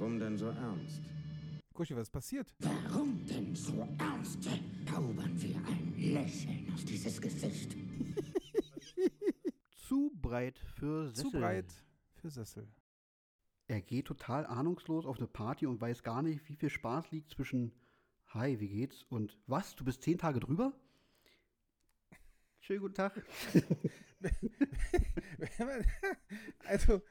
Warum denn so ernst? Kuschi, was ist passiert? Warum denn so ernst? Zaubern wir ein Lächeln auf dieses Gesicht. Zu breit für Sessel. Zu breit für Sessel. Er geht total ahnungslos auf eine Party und weiß gar nicht, wie viel Spaß liegt zwischen Hi, wie geht's? Und was? Du bist zehn Tage drüber? Schönen guten Tag. also,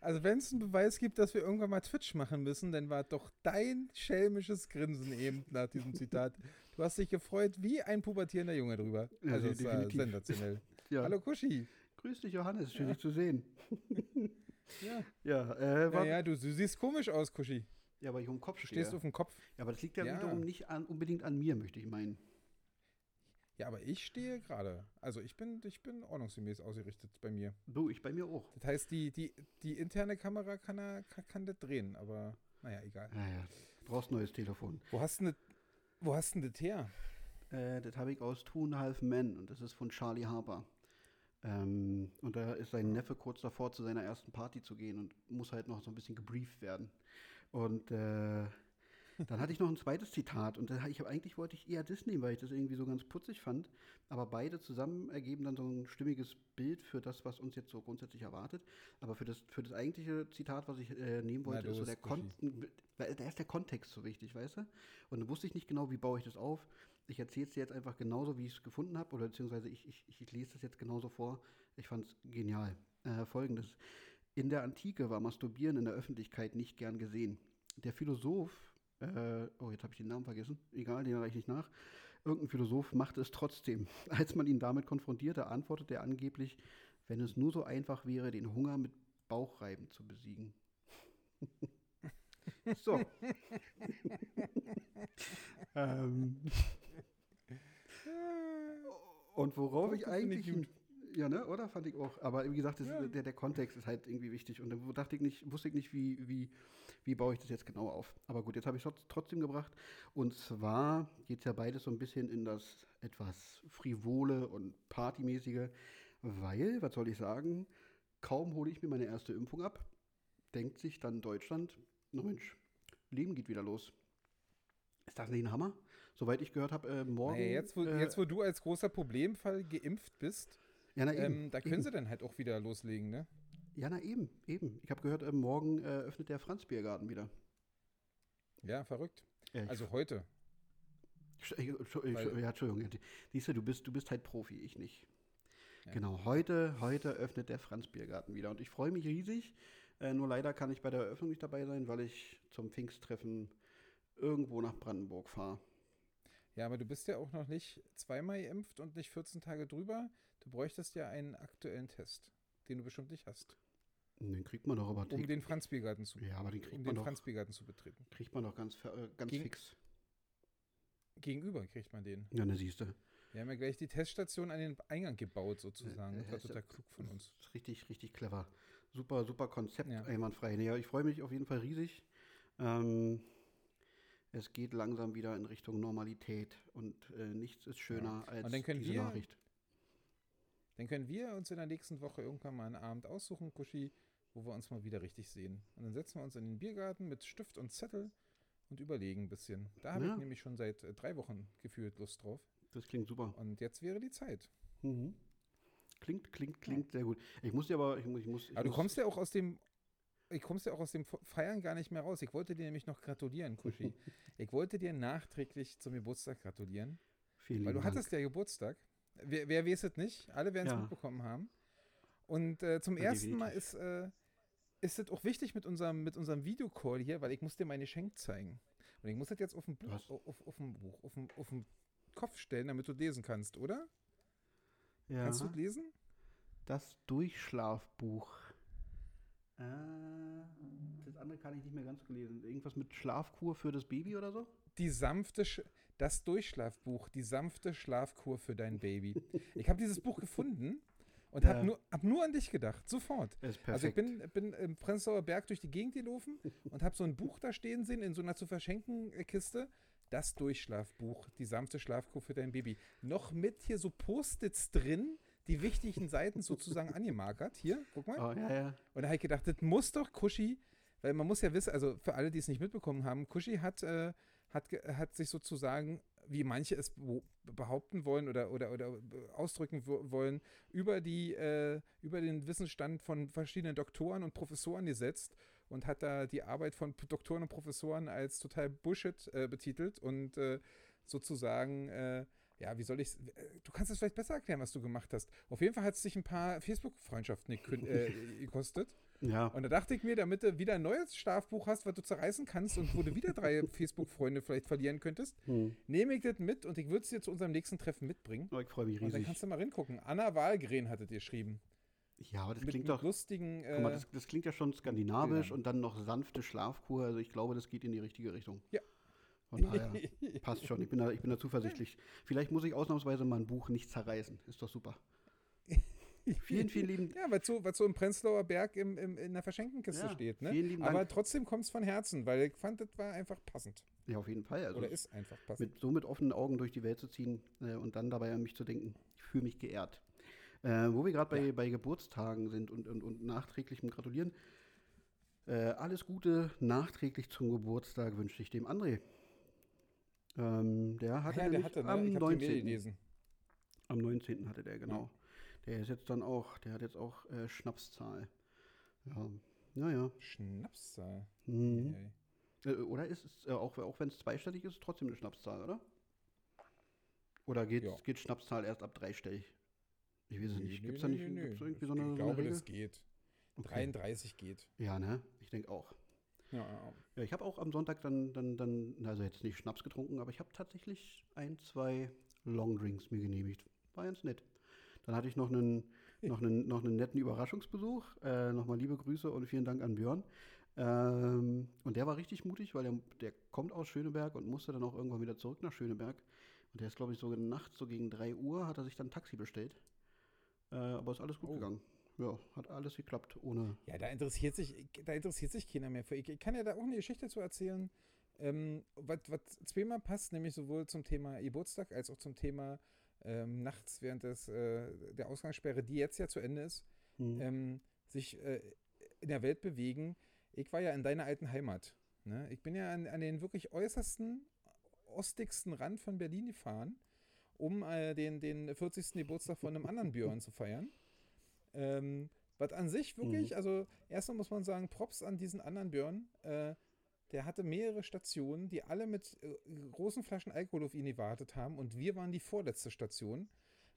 also wenn es einen Beweis gibt, dass wir irgendwann mal Twitch machen müssen, dann war doch dein schelmisches Grinsen eben nach diesem Zitat. Du hast dich gefreut wie ein pubertierender Junge drüber. Ja, Also war definitiv. sensationell. Ja. Hallo Kuschi. Grüß dich, Johannes. Schön, dich zu sehen. Ja. Ja, äh, war, Ja, ja, du, du siehst komisch aus, Kuschi. ja, weil ich um den Kopf Du stehe. stehst auf dem Kopf. Ja, aber das liegt ja, Ja. wiederum nicht an, unbedingt an mir, möchte ich meinen. Ja, aber ich stehe gerade. Also ich bin, ich bin ordnungsgemäß ausgerichtet bei mir. Du, ich bei mir auch. Das heißt, die, die, die interne Kamera kann, er, kann, kann das drehen, aber naja, egal. Naja, du brauchst ein neues Telefon. Wo hast du denn das, wo hast du denn das her? Äh, das habe ich aus Two and a Half Men und das ist von Charlie Harper. Ähm, und da ist sein Neffe kurz davor, zu seiner ersten Party zu gehen und muss halt noch so ein bisschen gebrieft werden. Und äh, dann hatte ich noch ein zweites Zitat und da, ich hab, eigentlich wollte ich eher das nehmen, weil ich das irgendwie so ganz putzig fand. Aber beide zusammen ergeben dann so ein stimmiges Bild für das, was uns jetzt so grundsätzlich erwartet. Aber für das, für das eigentliche Zitat, was ich äh, nehmen wollte, Na ist so der Kuschi. Kon weil da ist der Kontext so wichtig, weißt du? Und dann wusste ich nicht genau, wie baue ich das auf. Ich erzähle es dir jetzt einfach genauso, wie ich es gefunden habe, oder beziehungsweise ich, ich, ich lese das jetzt genauso vor. Ich fand es genial. Äh, Folgendes. In der Antike war Masturbieren in der Öffentlichkeit nicht gern gesehen. Der Philosoph, äh, oh, jetzt habe ich den Namen vergessen, egal, den reiche ich nicht nach. Irgendein Philosoph machte es trotzdem. Als man ihn damit konfrontierte, antwortete er angeblich, wenn es nur so einfach wäre, den Hunger mit Bauchreiben zu besiegen. So. ähm. Und worauf ich eigentlich. Ja, ne, oder? Fand ich auch. Aber wie gesagt, das, Ja. der, der Kontext ist halt irgendwie wichtig. Und dann dachte ich nicht, wusste ich nicht, wie, wie, wie baue ich das jetzt genau auf. Aber gut, jetzt habe ich es trotzdem gebracht. Und zwar geht ja beides so ein bisschen in das etwas frivole und partymäßige, weil, was soll ich sagen, kaum hole ich mir meine erste Impfung ab, denkt sich dann Deutschland, na Mensch, Leben geht wieder los. Ist das nicht ein Hammer? Soweit ich gehört habe, äh, morgen. Naja, jetzt, wo, äh, jetzt, wo du als großer Problemfall geimpft bist, ja, na eben, ähm, da können eben. sie dann halt auch wieder loslegen, ne? Ja, na eben, eben. Ich habe gehört, äh, morgen äh, öffnet der Franz-Biergarten wieder. Ja, verrückt. Ja, Also heute. Äh, Entschu- Weil- ja, Entschuldigung. Siehst du, du bist, du bist halt Profi, ich nicht. Ja. Genau, heute, heute öffnet der Franz-Biergarten wieder. Und ich freue mich riesig. Äh, nur leider kann ich bei der Eröffnung nicht dabei sein, weil ich zum Pfingsttreffen irgendwo nach Brandenburg fahre. Ja, aber du bist ja auch noch nicht zweimal geimpft und nicht 14 Tage drüber. Du bräuchtest ja einen aktuellen Test, den du bestimmt nicht hast, Den kriegt man doch aber um den Franz-Biergarten zu, Ja, aber den kriegt um man den doch, Franz-Biergarten zu betreten. kriegt man doch ganz, äh, ganz Gegen- fix. Gegenüber kriegt man den. Ja, ne, siehst du. Wir haben ja gleich die Teststation an den Eingang gebaut, sozusagen. Ja, Das war ist ja- total klug von uns. Richtig, richtig clever. Super, super Konzept, Ja. einwandfrei. Ja, ich freue mich auf jeden Fall riesig. Ähm, es geht langsam wieder in Richtung Normalität und äh, nichts ist schöner als Und dann können diese wir- Nachricht. Dann können wir uns in der nächsten Woche irgendwann mal einen Abend aussuchen, Kuschi, wo wir uns mal wieder richtig sehen. Und dann setzen wir uns in den Biergarten mit Stift und Zettel und überlegen ein bisschen. Da habe Ja. ich nämlich schon seit äh, drei Wochen gefühlt Lust drauf. Das klingt super. Und jetzt wäre die Zeit. Mhm. Klingt, klingt, klingt sehr gut. Ich muss dir aber, ich muss, ich muss. Ich Aber du muss, kommst ja auch aus dem. Ich kommst ja auch aus dem Feiern gar nicht mehr raus. Ich wollte dir nämlich noch gratulieren, Kuschi. ich wollte dir nachträglich zum Geburtstag gratulieren. Vielen Weil du Dank. hattest ja Geburtstag. Wer, wer weiß es nicht? Alle werden es Ja. mitbekommen haben. Und äh, zum Ja, ersten Mal ist, äh, ist es auch wichtig mit unserem, mit unserem Videocall hier, weil ich muss dir meine Geschenk zeigen. Und ich muss das jetzt auf dem Buch, auf, auf dem Buch, auf dem, auf dem Kopf stellen, damit du lesen kannst, oder? ja, Kannst du es lesen? das Durchschlafbuch. Äh, das andere kann ich nicht mehr ganz gelesen. Irgendwas mit Schlafkur für das Baby oder so? Die sanfte, Sch das Durchschlafbuch, die sanfte Schlafkur für dein Baby. Ich habe dieses Buch gefunden und Ja. habe nur, hab nur an dich gedacht, sofort. Also ich bin, bin im Prenzlauer Berg durch die Gegend gelaufen und habe so ein Buch da stehen sehen in so einer zu verschenken äh, Kiste. Das Durchschlafbuch, die sanfte Schlafkur für dein Baby. Noch mit hier so Post-its drin, die wichtigen Seiten sozusagen angemarkert. Hier, guck mal. Oh, ja, ja. Und da habe ich gedacht, das muss doch Kuschi, weil man muss ja wissen, also für alle, die es nicht mitbekommen haben, Kushi hat, äh, hat, hat sich sozusagen, wie manche es behaupten wollen oder, oder, oder ausdrücken wo- wollen, über, die, äh, über den Wissensstand von verschiedenen Doktoren und Professoren gesetzt und hat da die Arbeit von Doktoren und Professoren als total Bullshit äh, betitelt und äh, sozusagen, äh, ja, wie soll ich du kannst es vielleicht besser erklären, was du gemacht hast. Auf jeden Fall hat es dich ein paar Facebook-Freundschaften äh, gekostet. Ja, Und da dachte ich mir, damit du wieder ein neues Strafbuch hast, was du zerreißen kannst und wo du wieder drei Facebook-Freunde vielleicht verlieren könntest, hm. nehme ich das mit und ich würde es dir zu unserem nächsten Treffen mitbringen. Oh, ich freue mich Und dann riesig. kannst du mal reingucken. Anna Wahlgren hattet ihr geschrieben. Ja, aber das mit, klingt doch. lustigen. Guck mal, Äh, das, das klingt ja schon skandinavisch Bildern. und dann noch sanfte Schlafkur. Also ich glaube, das geht in die richtige Richtung. Ja. Von daher passt schon. Ich bin, da, ich bin da zuversichtlich. Vielleicht muss ich ausnahmsweise mal ein Buch nicht zerreißen. Ist doch super. Vielen, vielen lieben ja, weil so, weil so im Prenzlauer Berg im, im, in der Verschenkenkiste Ja, steht. Ne? vielen lieben Aber Dank. trotzdem kommt es von Herzen, weil ich fand, das war einfach passend. Ja, auf jeden Fall. Also Oder ist einfach passend. mit, so mit offenen Augen durch die Welt zu ziehen äh, und dann dabei an mich zu denken. Ich fühle mich geehrt. Äh, wo wir gerade bei, bei Geburtstagen sind und, und, und nachträglichem Gratulieren. Äh, alles Gute nachträglich zum Geburtstag wünsche ich dem André. Ähm, der hatte ja, der hatte, ne? am, ich habe die Mail 19. gelesen. am 19. hatte der, genau. Der ist jetzt dann auch, der hat jetzt auch äh, Schnapszahl. Ja, naja. Schnapszahl. Mhm. Äh, oder ist es, äh, auch, auch wenn es zweistellig ist, trotzdem eine Schnapszahl, oder? Oder geht, Ja. geht Schnapszahl erst ab dreistellig? Ich weiß es Nö, nicht. Gibt es da nicht da nö. irgendwie so eine, Ich so eine glaube, das geht. Okay. 33 geht. Ja, ne? Ich denke auch. Ja, ja. Ja, ich habe auch am Sonntag dann, dann, dann, also jetzt nicht Schnaps getrunken, aber ich habe tatsächlich ein, zwei Longdrinks mir genehmigt. War ganz nett. Dann hatte ich noch einen, noch einen, noch einen netten Überraschungsbesuch. Äh, Nochmal liebe Grüße und vielen Dank an Björn. Ähm, und der war richtig mutig, weil der, der kommt aus Schöneberg und musste dann auch irgendwann wieder zurück nach Schöneberg. Und der ist, glaube ich, so nachts, so gegen 3 Uhr, hat er sich dann ein Taxi bestellt. Äh, aber ist alles gut Oh. gegangen. Ja, hat alles geklappt, ohne. Ja, da interessiert sich, da interessiert sich keiner mehr für. Ich, ich kann ja da auch eine Geschichte zu erzählen, ähm, was zweimal passt, nämlich sowohl zum Thema Geburtstag als auch zum Thema ähm, nachts während des, äh, der Ausgangssperre, die jetzt ja zu Ende ist, Hm. ähm, sich äh, in der Welt bewegen. Ich war ja in deiner alten Heimat. Ne? Ich bin ja an, an den wirklich äußersten, ostigsten Rand von Berlin gefahren, um äh, den, den 40. Geburtstag von einem anderen Björn zu feiern. Ähm, was an sich wirklich, also erstmal muss man sagen, Props an diesen anderen Björn. Äh, der hatte mehrere Stationen, die alle mit äh, großen Flaschen Alkohol auf ihn gewartet haben und wir waren die vorletzte Station.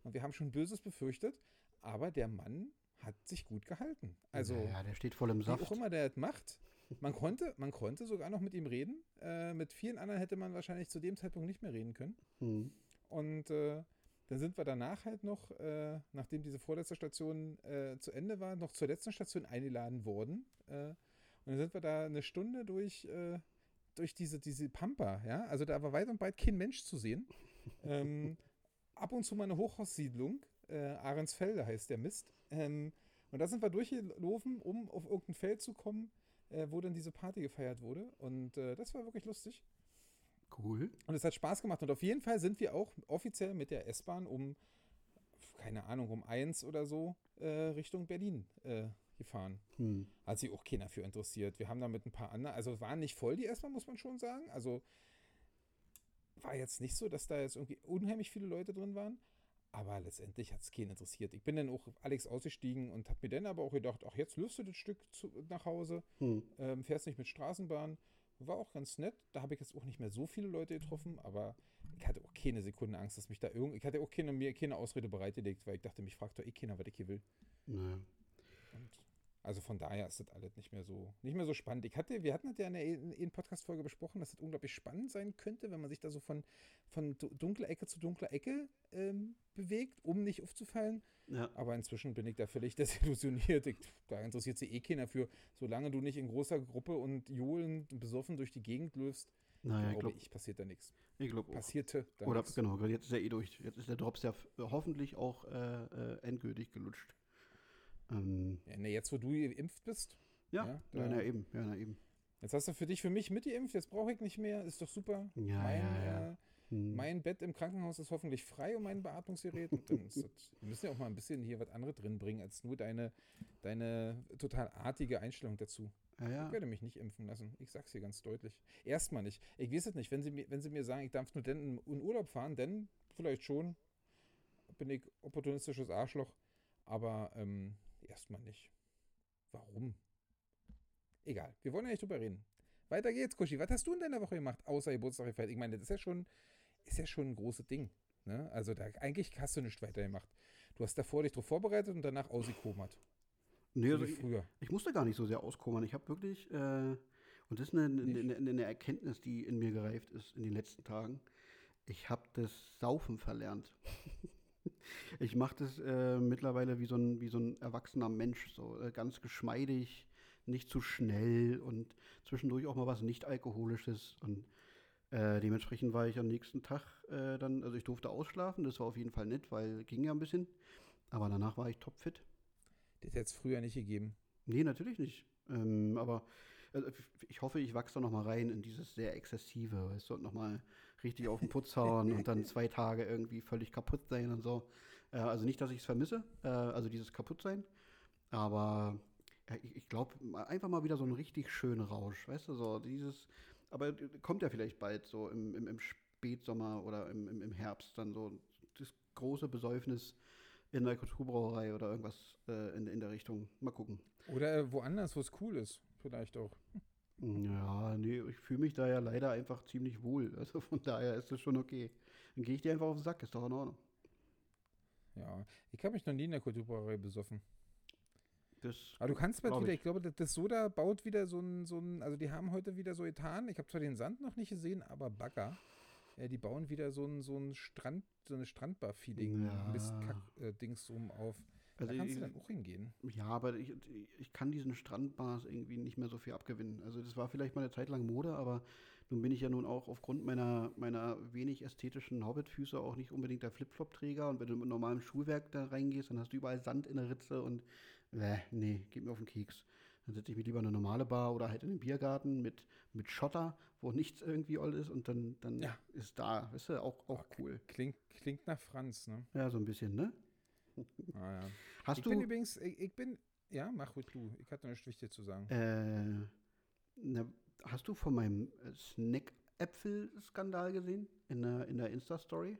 Und wir haben schon Böses befürchtet, aber der Mann hat sich gut gehalten. Also, ja, der steht voll im wie Saft. auch immer der das macht. Man konnte, man konnte sogar noch mit ihm reden. Äh, mit vielen anderen hätte man wahrscheinlich zu dem Zeitpunkt nicht mehr reden können. Hm. Und äh, dann sind wir danach halt noch, äh, nachdem diese vorletzte Station äh, zu Ende war, noch zur letzten Station eingeladen worden. Äh, und dann sind wir da eine Stunde durch, äh, durch diese, diese Pampa, ja. Also da war weit und breit kein Mensch zu sehen. ähm, ab und zu mal eine Hochhaussiedlung. Äh, Ahrensfelde heißt der Mist. Ähm, und da sind wir durchgelaufen, um auf irgendein Feld zu kommen, äh, wo dann diese Party gefeiert wurde. Und das war wirklich lustig. Cool. Und es hat Spaß gemacht. Und auf jeden Fall sind wir auch offiziell mit der S-Bahn um, keine Ahnung, um eins oder so äh, Richtung Berlin äh, gefahren. Hm. Hat sich auch keiner für interessiert. Wir haben da mit ein paar anderen, also war nicht voll die S-Bahn, muss man schon sagen. Also war jetzt nicht so, dass da jetzt irgendwie unheimlich viele Leute drin waren. Aber letztendlich hat es keinen interessiert. Ich bin dann auch Alex ausgestiegen und habe mir dann aber auch gedacht, ach, jetzt löst du das Stück zu, nach Hause Hm. ähm, fährst nicht mit Straßenbahn. War auch ganz nett. Da habe ich jetzt auch nicht mehr so viele Leute getroffen, aber ich hatte auch keine Sekunde Angst, dass mich da irgend. Ich hatte auch keine, mir keine Ausrede bereitgelegt, weil ich dachte, mich fragt doch eh keiner, was ich hier will. Naja. Und also von daher ist das alles nicht mehr so, nicht mehr so spannend. Ich hatte, wir hatten das ja in der in, Podcast-Folge besprochen, dass das unglaublich spannend sein könnte, wenn man sich da so von, von du- dunkler Ecke zu dunkler Ecke ähm, bewegt, um nicht aufzufallen. Ja. Aber inzwischen bin ich da völlig desillusioniert. Ich, da interessiert sich eh keiner für. Solange du nicht in großer Gruppe und johlend und besoffen durch die Gegend läufst, Naja, ich glaube glaube ich, passiert da nichts. ich glaub auch. Passierte da Oder nichts. genau, jetzt ist er eh durch. Jetzt ist der Drops ja hoffentlich auch äh, äh, endgültig gelutscht. Ähm, Ja, ne, jetzt, wo du geimpft bist, ja, Ja, ja, da- na eben, ja, na eben. jetzt hast du für dich, für mich mitgeimpft, jetzt brauche ich nicht mehr, ist doch super. Ja, mein, ja, ja. Äh, Hm. Mein Bett im Krankenhaus ist hoffentlich frei und mein Beatmungsgerät. Und dann das, wir müssen ja auch mal ein bisschen hier was anderes drin bringen, als nur deine, deine total artige Einstellung dazu. Ja, ja. Ich werde mich nicht impfen lassen. Ich sag's hier ganz deutlich. Erstmal nicht. Ich weiß es nicht. Wenn sie, mir, wenn sie mir sagen, ich darf nur dann in, in Urlaub fahren, dann vielleicht schon. Bin ich opportunistisches Arschloch. Aber ähm, erstmal nicht. Warum? Egal. Wir wollen ja nicht drüber reden. Weiter geht's, Kuschi. Was hast du in deiner Woche gemacht, außer Geburtstag gefeiert? Ich meine, das ist ja schon, ist ja schon ein großes Ding. Ne? Also da, eigentlich hast du nichts weiter gemacht. Du hast davor dich drauf vorbereitet und danach ausgekomert. Nee, So also ich, ich musste gar nicht so sehr auskommern. Ich habe wirklich, äh, und das ist eine, eine, eine, eine Erkenntnis, die in mir gereift ist in den letzten Tagen. Ich habe das Saufen verlernt. ich mache das äh, mittlerweile wie so, ein, wie so ein erwachsener Mensch, so äh, ganz geschmeidig, nicht zu schnell und zwischendurch auch mal was nicht-alkoholisches. Und äh, dementsprechend war ich am nächsten Tag äh, dann, also ich durfte ausschlafen, das war auf jeden Fall nett, weil ging ja ein bisschen. Aber danach war ich topfit. Das hätte es früher nicht gegeben. Nee, natürlich nicht. Ähm, aber also, ich hoffe, ich wachse da noch mal rein in dieses sehr exzessive, weißt du, und noch mal richtig auf den Putz hauen und dann zwei Tage irgendwie völlig kaputt sein und so. Äh, also nicht, dass ich es vermisse, äh, also dieses Kaputtsein, aber ich, ich glaube, einfach mal wieder so einen richtig schönen Rausch, weißt du, so dieses, aber kommt ja vielleicht bald so im, im, im Spätsommer oder im, im, im Herbst dann so das große Besäufnis in der Kulturbrauerei oder irgendwas äh, in, in der Richtung. Mal gucken. Oder äh, woanders, wo es cool ist. Vielleicht auch. Ja, nee, ich fühle mich da ja leider einfach ziemlich wohl. Also von daher ist das schon okay. Dann gehe ich dir einfach auf den Sack, ist doch in Ordnung. Ja. Ich habe mich noch nie in der Kulturbrauerei besoffen. Das, Aber du kannst bald Glaub wieder, ich. ich glaube, das- Soda baut wieder so ein, so ein, also die haben heute wieder so getan. Ich habe zwar den Sand noch nicht gesehen, aber Bagger. Ja, die bauen wieder so ein, so ein Strand, so eine Strandbar-Feeling, Ja. Mist-Kack-Dings rum auf. also da kannst ich, du dann auch hingehen. ja, aber ich, ich kann diesen Strandbars irgendwie nicht mehr so viel abgewinnen. Also das war vielleicht mal eine Zeit lang Mode, aber nun bin ich ja nun auch aufgrund meiner, meiner wenig ästhetischen Hobbitfüße auch nicht unbedingt der Flipflop-Träger. Und wenn du mit normalem Schuhwerk da reingehst, dann hast du überall Sand in der Ritze und äh, nee, geht mir auf den Keks. Dann setze ich mir lieber in eine normale Bar oder halt in den Biergarten mit, mit Schotter, wo nichts irgendwie all ist und dann, dann Ja. ist da, weißt du, auch, auch Okay. cool. Klingt, klingt nach Franz, ne? Ja, so ein bisschen, ne? Ah, ja. Hast ich du, bin übrigens, ich, ich bin, ja, mach ruhig du. Ich hatte nichts Wichtiges zu sagen. äh, na, hast du von meinem äh, Snack-Äpfel-Skandal gesehen in der, in der Insta-Story?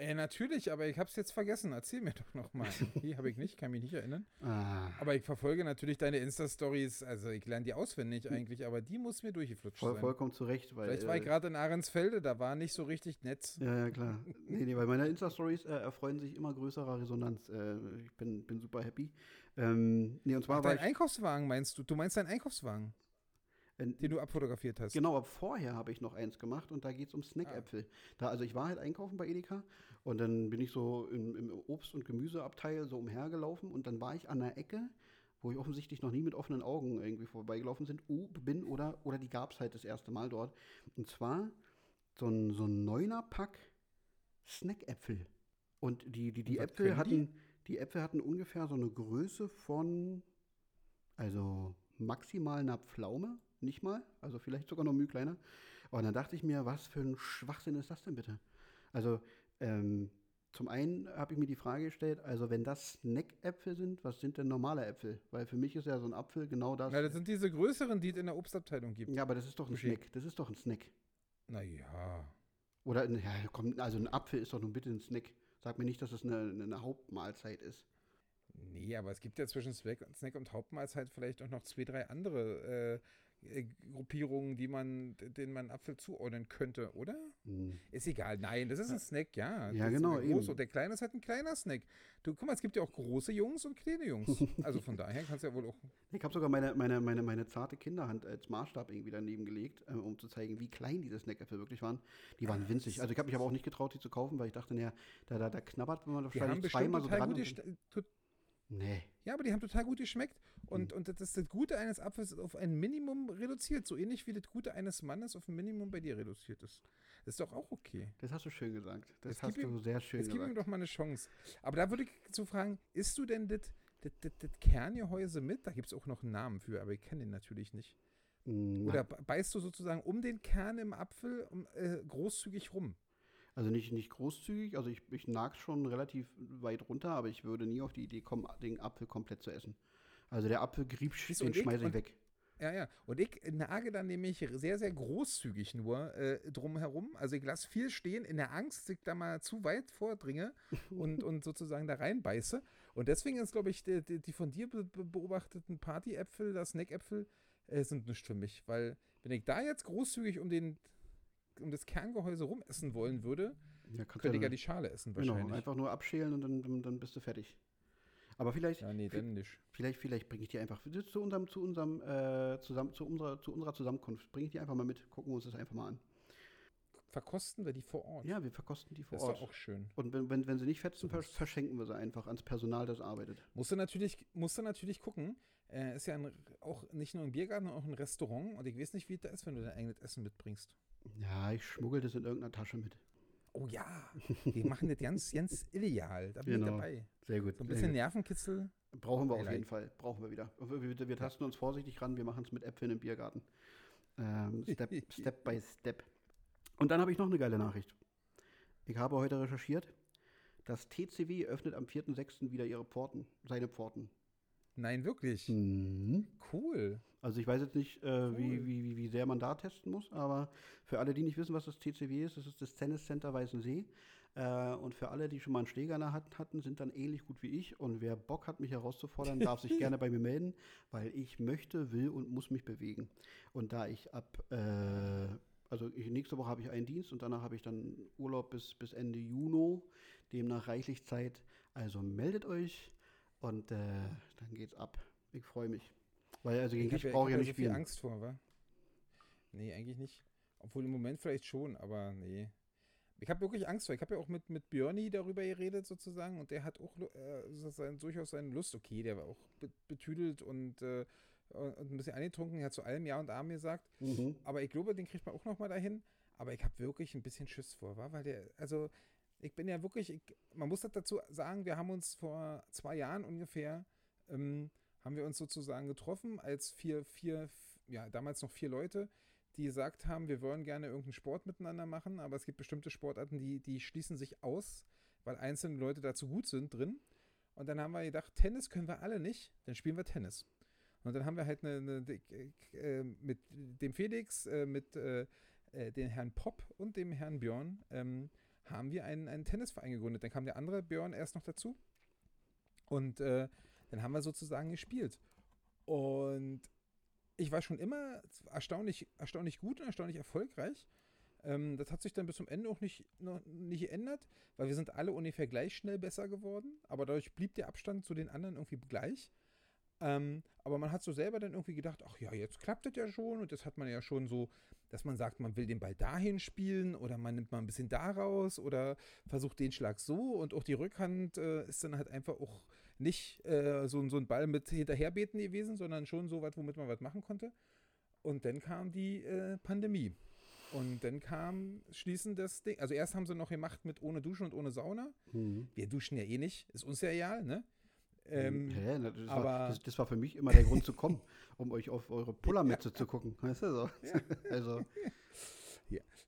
Äh, natürlich, aber ich habe es jetzt vergessen. Erzähl mir doch noch mal. Hier habe ich nicht, kann mich nicht erinnern. Ah, Aber ich verfolge natürlich deine Insta-Stories. Also ich lerne die auswendig eigentlich, aber die muss mir durchgeflutscht voll, sein. vollkommen zu Recht, weil. Vielleicht war ich äh, gerade in Ahrensfelde, da war nicht so richtig Netz. Ja, ja, klar. nee, nee, weil meine Insta-Stories äh, erfreuen sich immer größerer Resonanz. Äh, ich bin, bin super happy. Ähm, nee, und zwar Ach, war dein ich. Einkaufswagen meinst du? Du meinst deinen Einkaufswagen, äh, den du abfotografiert hast? Genau, aber vorher habe ich noch eins gemacht und da geht es um Snack-Äpfel. Da, also ich war halt einkaufen bei Edeka und dann bin ich so im, im Obst- und Gemüseabteil so umhergelaufen und dann war ich an der Ecke, wo ich offensichtlich noch nie mit offenen Augen irgendwie vorbeigelaufen sind, oh, bin oder, oder die gab es halt das erste Mal dort. Und zwar so ein, so ein neuner Pack Snack-Äpfel. Und die, die, die Äpfel können die? hatten, die Äpfel hatten ungefähr so eine Größe von, also maximal einer Pflaume, nicht mal, also vielleicht sogar noch Mühe kleiner. Und dann dachte ich mir, was für ein Schwachsinn ist das denn bitte? Also, ähm, zum einen habe ich mir die Frage gestellt, also wenn das Snack-Äpfel sind, was sind denn normale Äpfel? Weil für mich ist ja so ein Apfel genau das. Na, das sind diese größeren, die es in der Obstabteilung gibt. ja, aber das ist doch ein Okay. Snack. Das ist doch ein Snack. Naja. Oder, ein- ja, komm, also ein Apfel ist doch nun bitte ein Snack. Sag mir nicht, dass es eine, eine Hauptmahlzeit ist. Nee, aber es gibt ja zwischen Snack und, Hauptmahlzeit vielleicht auch noch zwei, drei andere äh, Gruppierungen, die man, denen man Apfel zuordnen könnte, oder? Hm. Ist egal. Nein, das ist ein Snack, ja. Ja, Das ist genau, der große eben. Und der kleine ist halt ein kleiner Snack. Du, guck mal, es gibt ja auch große Jungs und kleine Jungs. Also von daher kannst du ja wohl auch. Ich habe sogar meine, meine, meine, meine zarte Kinderhand als Maßstab irgendwie daneben gelegt, äh, um zu zeigen, wie klein diese Snackäpfel wirklich waren. Die waren winzig. Also ich habe mich aber auch nicht getraut, die zu kaufen, weil ich dachte, naja, da, da, da knabbert man wahrscheinlich zweimal so dran. gut und- gest- tut- Nee. Ja, aber die haben total gut geschmeckt. Hm. Und, und das, das Gute eines Apfels ist auf ein Minimum reduziert. So ähnlich wie das Gute eines Mannes auf ein Minimum bei dir reduziert ist. Das ist doch auch okay. Das hast du schön gesagt. Das Jetzt hast gib ihm- du sehr schön Jetzt gib ihm gesagt. doch mal eine Chance. Aber da würde ich so fragen, isst du denn das das- das- das Kerngehäuse mit? Da gibt es auch noch einen Namen für, aber ich kenne den natürlich nicht. Mm, Oder be- beißt du sozusagen um den Kern im Apfel um, äh, großzügig rum? Also nicht, nicht großzügig, also ich, ich nag's schon relativ weit runter, aber ich würde nie auf die Idee kommen, den Apfel komplett zu essen. Also der du, den und schmeiße ich weg. Ja, ja. Und ich nage dann nämlich sehr, sehr großzügig nur äh, drumherum. Also ich lasse viel stehen in der Angst, dass ich da mal zu weit vordringe und, und sozusagen da reinbeiße. Und deswegen ist, glaube ich, die, die, von dir be be- beobachteten Partyäpfel, das Snackäpfel, äh, sind nicht für mich. Weil wenn ich da jetzt großzügig um den um das Kerngehäuse rum essen wollen würde, Ja, könnte ich ja die Schale essen Genau, wahrscheinlich. einfach nur abschälen und dann, dann, bist du fertig. Aber vielleicht, ja, nee, dann nicht. vielleicht, vielleicht bringe ich die einfach zu unserem, zu unserem, äh, zusammen, zu unserer, zu unserer Zusammenkunft. Bringe ich die einfach mal mit, gucken wir uns das einfach mal an. Verkosten wir die vor Ort. Ja, wir verkosten die vor das ist Ort. doch auch schön. Und wenn, wenn, wenn sie nicht fetzen, vers verschenken wir sie einfach ans Personal, das arbeitet. Musst du natürlich, musst du natürlich gucken. Äh, ist ja ein, auch nicht nur ein Biergarten, sondern auch ein Restaurant. Und ich weiß nicht, wie es da ist, wenn du dein eigenes Essen mitbringst. Ja, ich schmuggel das in irgendeiner Tasche mit. Oh ja, wir machen das ganz, ganz ideal. Da bin Genau. ich dabei. Sehr gut. So ein bisschen gut. Nervenkitzel. Brauchen wir auf jeden Fall. Brauchen wir wieder. Wir, wir, wir tasten uns vorsichtig ran. Wir machen es mit Äpfeln im Biergarten. Ähm, step, step by Step. Und dann habe ich noch eine geile Nachricht. Ich habe heute recherchiert. Das TCW öffnet am 4.6. wieder ihre Pforten, seine Pforten. Nein, wirklich. Mhm. Cool. Also ich weiß jetzt nicht, äh, wie, Cool. wie, wie, wie sehr man da testen muss, aber für alle, die nicht wissen, was das TCW ist, das ist das Tennis Center Weißensee. Äh, und für alle, die schon mal einen Schläger in der Hand hatten, sind dann ähnlich gut wie ich. Und wer Bock hat, mich herauszufordern, darf sich gerne bei mir melden, weil ich möchte, will und muss mich bewegen. Und da ich ab, äh, also ich, nächste Woche habe ich einen Dienst und danach habe ich dann Urlaub bis, bis Ende Juni, demnach reichlich Zeit. Also meldet euch und äh, dann geht's ab. Ich freue mich. Weil also gegen dich brauche ich ja nicht so viel spielen. Angst vor, wa? Nee, eigentlich nicht. Obwohl im Moment vielleicht schon, aber nee. Ich habe wirklich Angst vor. Ich habe ja auch mit, mit Björni darüber geredet, sozusagen, und der hat auch äh, sein, durchaus seine Lust. Okay, der war auch be betüdelt und, äh, und ein bisschen angetrunken. Er hat zu allem Ja und Amen gesagt. Mhm. Aber ich glaube, den kriegt man auch noch mal dahin. Aber ich habe wirklich ein bisschen Schiss vor, wa? weil der, also ich bin ja wirklich, ich, man muss das dazu sagen, wir haben uns vor zwei Jahren ungefähr, ähm, haben wir uns sozusagen getroffen als vier, vier, ja, damals noch vier Leute, die gesagt haben, wir wollen gerne irgendeinen Sport miteinander machen, aber es gibt bestimmte Sportarten, die, die schließen sich aus, weil einzelne Leute dazu gut sind drin. Und dann haben wir gedacht, Tennis können wir alle nicht, dann spielen wir Tennis. Und dann haben wir halt eine, eine äh, mit dem Felix, äh, mit äh, äh, dem Herrn Popp und dem Herrn Björn ähm, haben wir einen, einen Tennisverein gegründet. Dann kam der andere Björn erst noch dazu. Und äh, dann haben wir sozusagen gespielt. Und ich war schon immer erstaunlich, erstaunlich gut und erstaunlich erfolgreich. Ähm, das hat sich dann bis zum Ende auch nicht, noch nicht geändert, weil wir sind alle ungefähr gleich schnell besser geworden. Aber dadurch blieb der Abstand zu den anderen irgendwie gleich. Ähm, aber man hat so selber dann irgendwie gedacht, ach ja, jetzt klappt das ja schon. Und das hat man ja schon so, dass man sagt, man will den Ball dahin spielen oder man nimmt mal ein bisschen daraus oder versucht den Schlag so. Und auch die Rückhand äh, ist dann halt einfach auch nicht äh, so, so ein Ball mit hinterherbeten gewesen, sondern schon so was, womit man was machen konnte. Und dann kam die äh, Pandemie. Und dann kam schließend das Ding. Also erst haben sie noch gemacht mit ohne Duschen und ohne Sauna. Mhm. Wir duschen ja eh nicht. Ist uns ja egal, ne? Ähm, Hä? Das, war, aber- das, das war für mich immer der Grund zu kommen, um euch auf eure Pullermetze zu gucken. Weißt du so? also,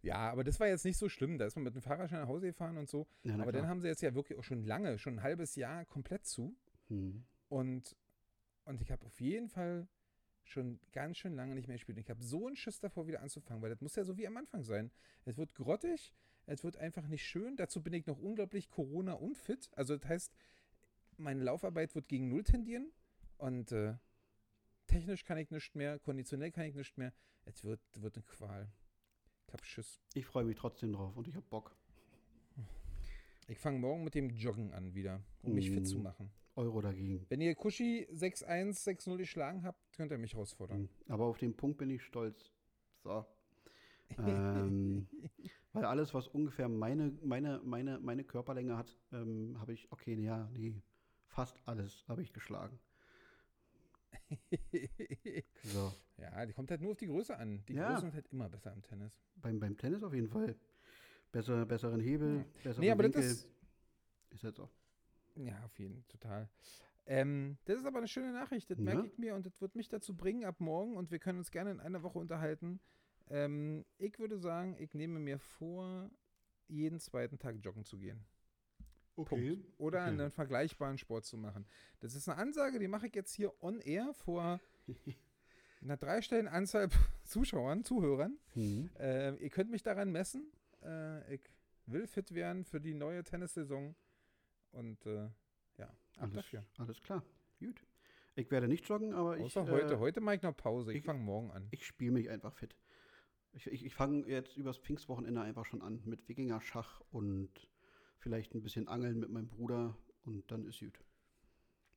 ja, aber das war jetzt nicht so schlimm. Da ist man mit dem Fahrradschein nach Hause gefahren und so. ja, aber dann klar. haben sie jetzt ja wirklich auch schon lange, schon ein halbes Jahr komplett zu. Mhm. Und, und ich habe auf jeden Fall schon ganz schön lange nicht mehr gespielt. Und ich habe so einen Schiss davor, wieder anzufangen, weil das muss ja so wie am Anfang sein. Es wird grottig, es wird einfach nicht schön. Dazu bin ich noch unglaublich Corona-unfit. Also das heißt, meine Laufarbeit wird gegen Null tendieren. Und äh, technisch kann ich nicht mehr, konditionell kann ich nicht mehr. Es wird, wird eine Qual. Ich Schiss. Ich freue mich trotzdem drauf und ich habe Bock. Ich fange morgen mit dem Joggen an wieder, um mich fit zu Mm. machen. Euro dagegen. Wenn ihr Kushi 6-1, 6-0 geschlagen habt, könnt ihr mich herausfordern. Mhm. Aber auf den Punkt bin ich stolz. So. ähm, weil alles, was ungefähr meine, meine, meine, meine Körperlänge hat, ähm, habe ich, okay, ja, nee, fast alles habe ich geschlagen. So. ja, die kommt halt nur auf die Größe an. Die Ja. Großen sind halt immer besser im Tennis. Beim, beim Tennis auf jeden Fall. Besser, besseren Hebel, besseren Nee, aber Winkel. das ist. ist halt so. Ja, auf jeden Fall, total. Ähm, das ist aber eine schöne Nachricht, das Ja. merke ich mir und das wird mich dazu bringen ab morgen und wir können uns gerne in einer Woche unterhalten. Ähm, ich würde sagen, ich nehme mir vor, jeden zweiten Tag joggen zu gehen. Okay. Punkt. Oder Okay. einen vergleichbaren Sport zu machen. Das ist eine Ansage, die mache ich jetzt hier on air vor einer dreistelligen Anzahl Zuschauern, Zuhörern. Mhm. Äh, ihr könnt mich daran messen. Äh, ich will fit werden für die neue Tennissaison. Und äh, ja, ab Alles, dafür. alles klar. Gut. Ich werde nicht joggen, aber ich, Außer heute. äh, Heute mache ich noch Pause. Ich, ich- fange morgen an. ich spiele mich einfach fit. Ich, ich, ich fange jetzt übers Pfingstwochenende einfach schon an mit Wikinger-Schach und vielleicht ein bisschen Angeln mit meinem Bruder und dann ist gut.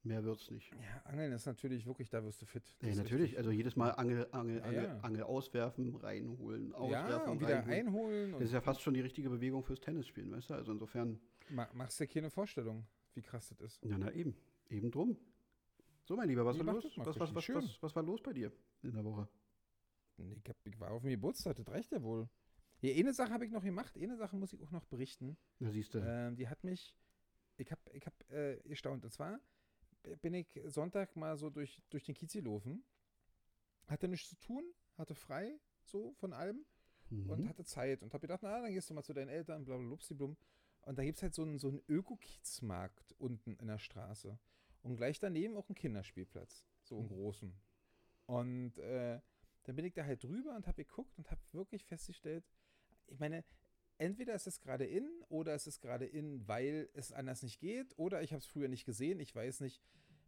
Mehr wird's nicht. Ja, Angeln ist natürlich wirklich, da wirst du fit. Das Ja, natürlich. richtig. Also jedes Mal Angel, Angel, Ja, Angel, ja. Angel auswerfen, reinholen, auswerfen, ja, und wieder reinholen. einholen. Das ist ja fast schon die richtige Bewegung fürs Tennisspielen, weißt du? Also insofern, ma machst dir keine Vorstellung, wie krass das ist. ja, na eben. Eben drum. So, mein Lieber, was war los? Was, was, was, was, was war los bei dir in der Woche? Nee, Ich, hab, ich war auf dem Geburtstag, das reicht ja wohl. Ja, eine Sache habe ich noch gemacht, eine Sache muss ich auch noch berichten. Da siehst du. Ähm, die hat mich, ich habe ich hab, äh, gestaunt. Und zwar bin ich Sonntag mal so durch, durch den Kiez gelaufen, hatte nichts zu tun, hatte frei, so von allem Mhm. und hatte Zeit und habe gedacht, na, dann gehst du mal zu deinen Eltern, bla bla blubsiblum. Und da gibt es halt so einen, so einen Öko-Kiezmarkt unten in der Straße. Und gleich daneben auch einen Kinderspielplatz, so einen Mhm. großen. Und äh, dann bin ich da halt drüber und habe geguckt und habe wirklich festgestellt, ich meine, entweder ist es gerade in oder es ist gerade in, weil es anders nicht geht oder ich habe es früher nicht gesehen, ich weiß nicht.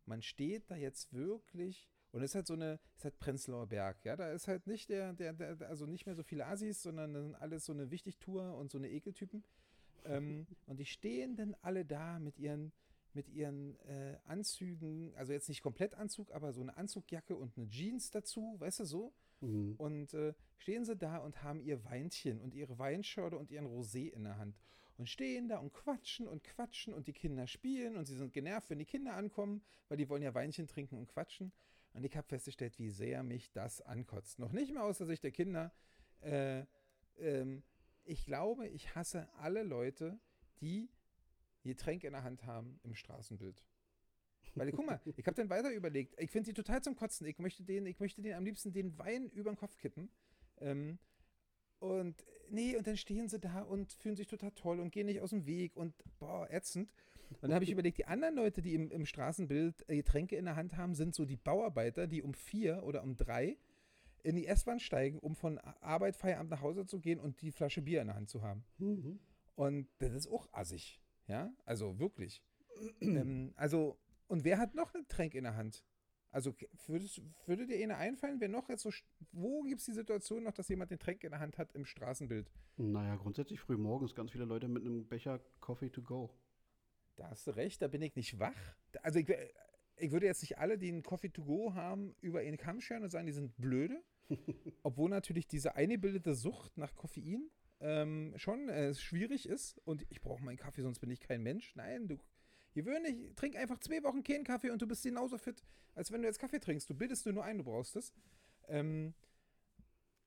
Man steht da jetzt wirklich und es ist halt so eine, es ist halt Prenzlauer Berg, ja, da ist halt nicht der, der, der also nicht mehr so viele Assis, sondern das sind alles so eine Wichtigtour und so eine Ekeltypen. ähm, und die stehen dann alle da mit ihren, mit ihren äh, Anzügen, also jetzt nicht komplett Anzug, aber so eine Anzugjacke und eine Jeans dazu, weißt du so? Mhm. Und äh, stehen sie da und haben ihr Weinchen und ihre Weinschorle und ihren Rosé in der Hand. Und stehen da und quatschen und quatschen und die Kinder spielen und sie sind genervt, wenn die Kinder ankommen, weil die wollen ja Weinchen trinken und quatschen. Und ich habe festgestellt, wie sehr mich das ankotzt. Noch nicht mal aus der Sicht der Kinder. Äh, ähm, ich glaube, ich hasse alle Leute, die Getränk in der Hand haben im Straßenbild. Weil, guck mal, ich habe dann weiter überlegt. Ich finde die total zum Kotzen. Ich möchte den, ich möchte den am liebsten den Wein über den Kopf kippen. Ähm, und nee, und dann stehen sie da und fühlen sich total toll und gehen nicht aus dem Weg und boah, ätzend. Und dann habe ich überlegt, die anderen Leute, die im, im Straßenbild äh, Getränke in der Hand haben, sind so die Bauarbeiter, die um vier oder um drei in die S-Bahn steigen, um von Arbeit, Feierabend nach Hause zu gehen und die Flasche Bier in der Hand zu haben. Mhm. Und das ist auch assig. Ja, also wirklich. ähm, also, und wer hat noch ein Getränk in der Hand? Also, würdest, würde dir eine einfallen, wer noch jetzt so, wo gibt es die Situation noch, dass jemand den Tränk in der Hand hat im Straßenbild? Naja, grundsätzlich früh morgens ganz viele Leute mit einem Becher Coffee to go. Da hast du recht, da bin ich nicht wach. Also, ich, ich würde jetzt nicht alle, die einen Coffee to go haben, über einen Kamm scheren und sagen, die sind blöde. Obwohl natürlich diese eingebildete Sucht nach Koffein ähm, schon äh, schwierig ist. Und ich brauche meinen Kaffee, sonst bin ich kein Mensch. Nein, du gewöhnlich, trink einfach zwei Wochen keinen Kaffee und du bist genauso fit, als wenn du jetzt Kaffee trinkst. Du bildest nur, nur ein, du brauchst es. Ähm,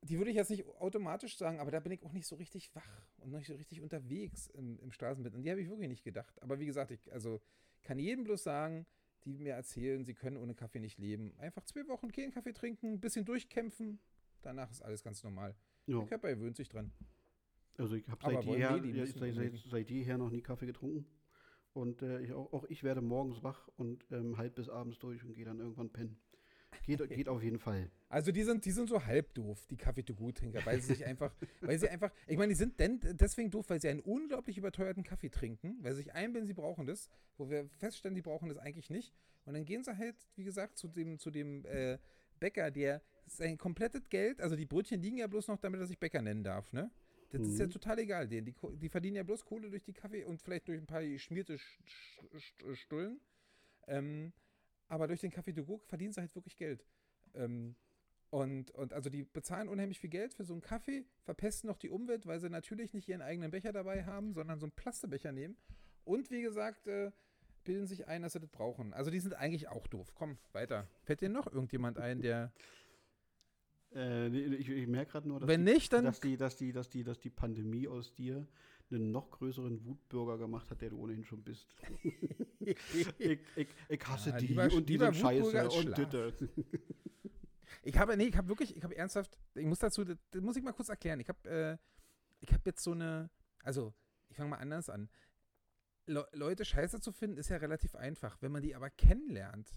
die würde ich jetzt nicht automatisch sagen, aber da bin ich auch nicht so richtig wach und nicht so richtig unterwegs im, im Straßenbild. Und die habe ich wirklich nicht gedacht. Aber wie gesagt, ich also kann jedem bloß sagen, die mir erzählen, sie können ohne Kaffee nicht leben. Einfach zwei Wochen keinen Kaffee trinken, ein bisschen durchkämpfen, danach ist alles ganz normal. Ja. Der Körper gewöhnt sich dran. Also ich habe seit, jeher, seit, seit, seit jeher noch nie Kaffee getrunken. Und äh, ich, auch, auch ich werde morgens wach und ähm, halb bis abends durch und gehe dann irgendwann pennen. Geht, geht auf jeden Fall. Also die sind, die sind so halb doof, die Kaffee-to-go-Trinker, weil sie sich einfach, weil sie einfach, ich meine, die sind denn deswegen doof, weil sie einen unglaublich überteuerten Kaffee trinken, weil sie sich einbilden, sie brauchen das, wo wir feststellen, die brauchen das eigentlich nicht. Und dann gehen sie halt, wie gesagt, zu dem, zu dem äh, Bäcker, der sein komplettes Geld, also die Brötchen liegen ja bloß noch, damit er sich Bäcker nennen darf, ne? Das ist ja Mhm. total egal denen. Die, die verdienen ja bloß Kohle durch die Kaffee und vielleicht durch ein paar geschmierte Sch- Sch- Sch- Stullen. Ähm, aber durch den Kaffee to go verdienen sie halt wirklich Geld. Ähm, und, und also die bezahlen unheimlich viel Geld für so einen Kaffee, verpesten noch die Umwelt, weil sie natürlich nicht ihren eigenen Becher dabei haben, sondern so einen Plastebecher nehmen. Und wie gesagt, äh, bilden sich ein, dass sie das brauchen. Also die sind eigentlich auch doof. Komm, weiter. Fällt dir noch irgendjemand ein, der. Äh, ich, ich merke gerade nur, dass, Wenn die, nicht, dann. dass, die, dass, die, dass, die, dass die Pandemie aus dir einen noch größeren Wutbürger gemacht hat, der du ohnehin schon bist. ich, ich, ich hasse Ja, die lieber- und die lieber sind Wutbürger scheiße und. Ditte. Ich habe, nee, ich habe wirklich, ich habe ernsthaft, ich muss dazu, das, das muss ich mal kurz erklären. Ich habe, äh, ich habe jetzt so eine, also ich fange mal anders an. Le Leute scheiße zu finden, ist ja relativ einfach. Wenn man die aber kennenlernt,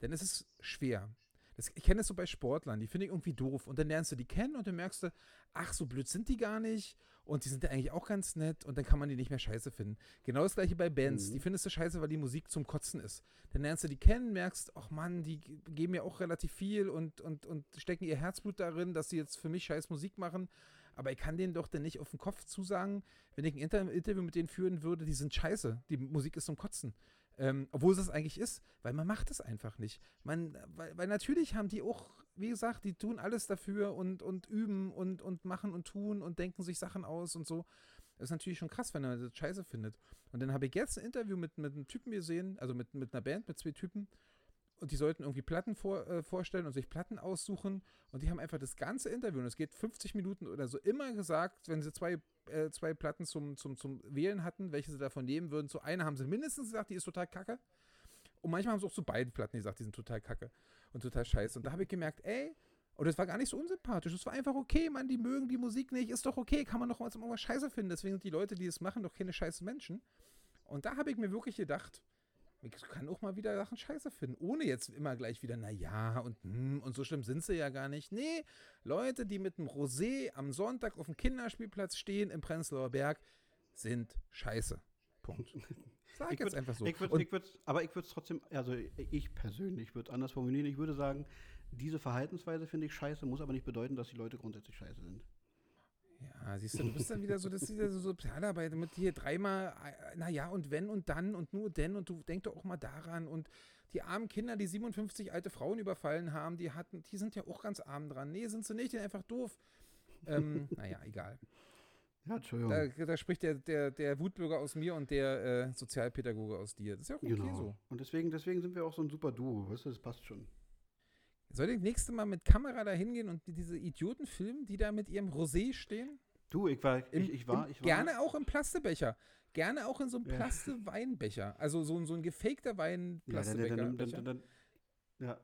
dann ist es schwer. Das, ich kenne das so bei Sportlern, die finde ich irgendwie doof. Und dann lernst du die kennen und dann merkst du, ach, so blöd sind die gar nicht. Und die sind ja eigentlich auch ganz nett und dann kann man die nicht mehr scheiße finden. Genau das gleiche bei Bands. Mhm. Die findest du scheiße, weil die Musik zum Kotzen ist. Dann lernst du die kennen, merkst, ach Mann, die geben mir auch relativ viel und, und, und stecken ihr Herzblut darin, dass sie jetzt für mich scheiß Musik machen. Aber ich kann denen doch dann nicht auf den Kopf zusagen, wenn ich ein Inter Interview mit denen führen würde, die sind scheiße. Die Musik ist zum Kotzen. Ähm, obwohl es das eigentlich ist, weil man macht es einfach nicht. Man, weil, weil natürlich haben die auch, wie gesagt, die tun alles dafür und, und üben und, und machen und tun und denken sich Sachen aus und so. Das ist natürlich schon krass, wenn er das scheiße findet. Und dann habe ich jetzt ein Interview mit, mit einem Typen gesehen, also mit, mit einer Band, mit zwei Typen. Und die sollten irgendwie Platten vor, äh, vorstellen und sich Platten aussuchen. Und die haben einfach das ganze Interview, und es geht 50 Minuten oder so, immer gesagt, wenn sie zwei, äh, zwei Platten zum, zum, zum Wählen hatten, welche sie davon nehmen würden. Zu einer haben sie mindestens gesagt, die ist total kacke. Und manchmal haben sie auch zu beiden Platten gesagt, die sind total kacke und total scheiße. Und da habe ich gemerkt, ey, und das war gar nicht so unsympathisch. Es war einfach okay, man, die mögen die Musik nicht, ist doch okay, kann man doch mal irgendwas scheiße finden. Deswegen sind die Leute, die das machen, doch keine scheiße Menschen. Und da habe ich mir wirklich gedacht, ich kann auch mal wieder Sachen scheiße finden, ohne jetzt immer gleich wieder, na ja, und, hm, und so schlimm sind sie ja gar nicht. Nee, Leute, die mit einem Rosé am Sonntag auf dem Kinderspielplatz stehen im Prenzlauer Berg, sind scheiße. Punkt. Sag Ich jetzt würd- einfach so. Ich würd, ich würd, aber ich würde es trotzdem, also ich persönlich würde es anders formulieren. Ich würde sagen, diese Verhaltensweise finde ich scheiße, muss aber nicht bedeuten, dass die Leute grundsätzlich scheiße sind. Ja, siehst du, du bist dann wieder so, das ist wieder so Sozialarbeit mit hier dreimal, äh, naja, und wenn und dann und nur denn und du denk doch auch mal daran und die armen Kinder, die 57 alte Frauen überfallen haben, die hatten, die sind ja auch ganz arm dran. Nee, sind sie nicht, die sind einfach doof. Ähm, naja, egal. Ja, Entschuldigung. Da, da spricht der, der, der Wutbürger aus mir und der äh, Sozialpädagoge aus dir. Das ist ja auch okay genau. so. Und deswegen, deswegen sind wir auch so ein super Duo, weißt du, das passt schon. Soll ich nächste Mal mit Kamera da hingehen und die- diese Idioten filmen, die da mit ihrem Rosé stehen? Du, ich war, Im, ich, ich war, ich war. Gerne auch im Plastebecher. Gerne auch in so einem Ja. Plaste-Weinbecher. Also so, ein- so ein gefakter Ja, Wein-Plastebecher. dann, dann, dann, dann, ja.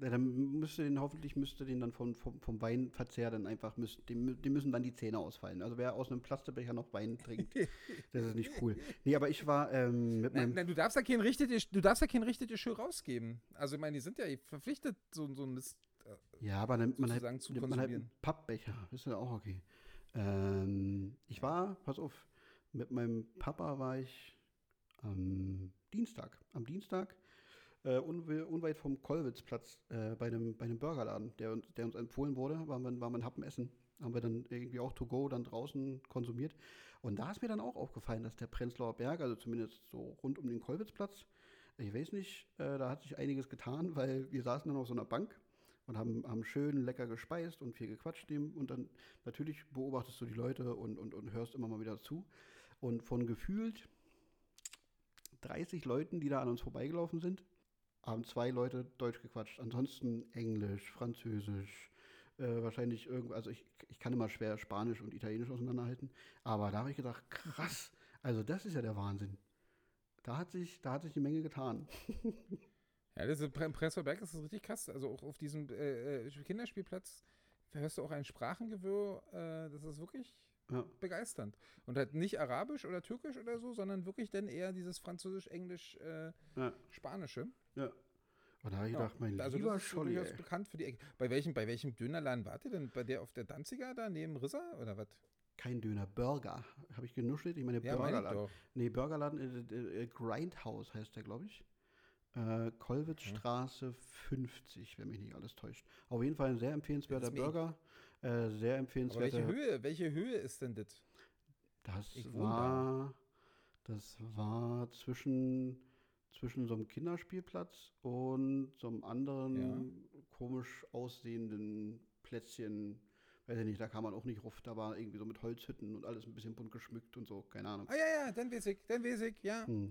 Ja, dann müsste den, hoffentlich müsste den dann vom, vom, vom Weinverzehr dann einfach, müsst, dem, dem müssen dann die Zähne ausfallen. Also wer aus einem Plastebecher noch Wein trinkt, das ist nicht cool. Nee, aber ich war ähm, mit Nein, meinem, nein, du darfst ja kein richtiges, du darfst ja kein richtiges Schuh rausgeben. Also ich meine, die sind ja verpflichtet, so, so ein Mist. ja, aber dann, man, halt, nimmt man halt einen Pappbecher, ist ja auch okay. Ähm, ich war, pass auf, mit meinem Papa war ich am Dienstag, am Dienstag äh, unwe- unweit vom Kollwitzplatz äh, bei, einem, bei einem Burgerladen, der, uns- der uns empfohlen wurde, waren wir, waren wir ein Happen essen. Haben wir dann irgendwie auch to go dann draußen konsumiert. Und da ist mir dann auch aufgefallen, dass der Prenzlauer Berg, also zumindest so rund um den Kollwitzplatz, ich weiß nicht, äh, da hat sich einiges getan, weil wir saßen dann auf so einer Bank und haben, haben schön lecker gespeist und viel gequatscht. Und dann natürlich beobachtest du die Leute und, und, und hörst immer mal wieder zu. Und von gefühlt 30 Leuten, die da an uns vorbeigelaufen sind, haben zwei Leute Deutsch gequatscht. Ansonsten Englisch, Französisch, äh, wahrscheinlich irgendwo, also ich, ich kann immer schwer Spanisch und Italienisch auseinanderhalten. Aber da habe ich gedacht, krass, also das ist ja der Wahnsinn. Da hat sich, da hat sich die Menge getan. Ja, das ist, im Berg ist das richtig krass. Also auch auf diesem äh, äh, Kinderspielplatz hörst du auch ein Sprachengewirr, äh, das ist wirklich Ja. begeisternd. Und halt nicht Arabisch oder Türkisch oder so, sondern wirklich dann eher dieses Französisch, Englisch, äh, Ja. Spanische. Ja. Und da habe ich Ja, gedacht, mein also lieber das ist so Scholli, durchaus bekannt für die Ecke. Bei welchem, bei welchem Dönerladen wart ihr denn? Bei der auf der Danziger da neben Rissa oder was? kein Döner, Burger. Habe ich genuschelt? Ich meine Ja, Burgerladen. doch. Nee, Burgerladen, äh, äh, äh, Grindhouse heißt der, glaube ich. Äh, Kollwitzstraße 50, wenn mich nicht alles täuscht. Auf jeden Fall ein sehr empfehlenswerter Burger. Äh, sehr Aber empfehlenswerter. welche Höhe, welche Höhe ist denn das? Das Ich war, das war zwischen, zwischen so einem Kinderspielplatz und so einem anderen komisch aussehenden Plätzchen. Weiß ich nicht, da kam man auch nicht ruf. Da war irgendwie so mit Holzhütten und alles ein bisschen bunt geschmückt und so, keine Ahnung. Ah ja, ja, dann ich, dann ich, ja. Hm.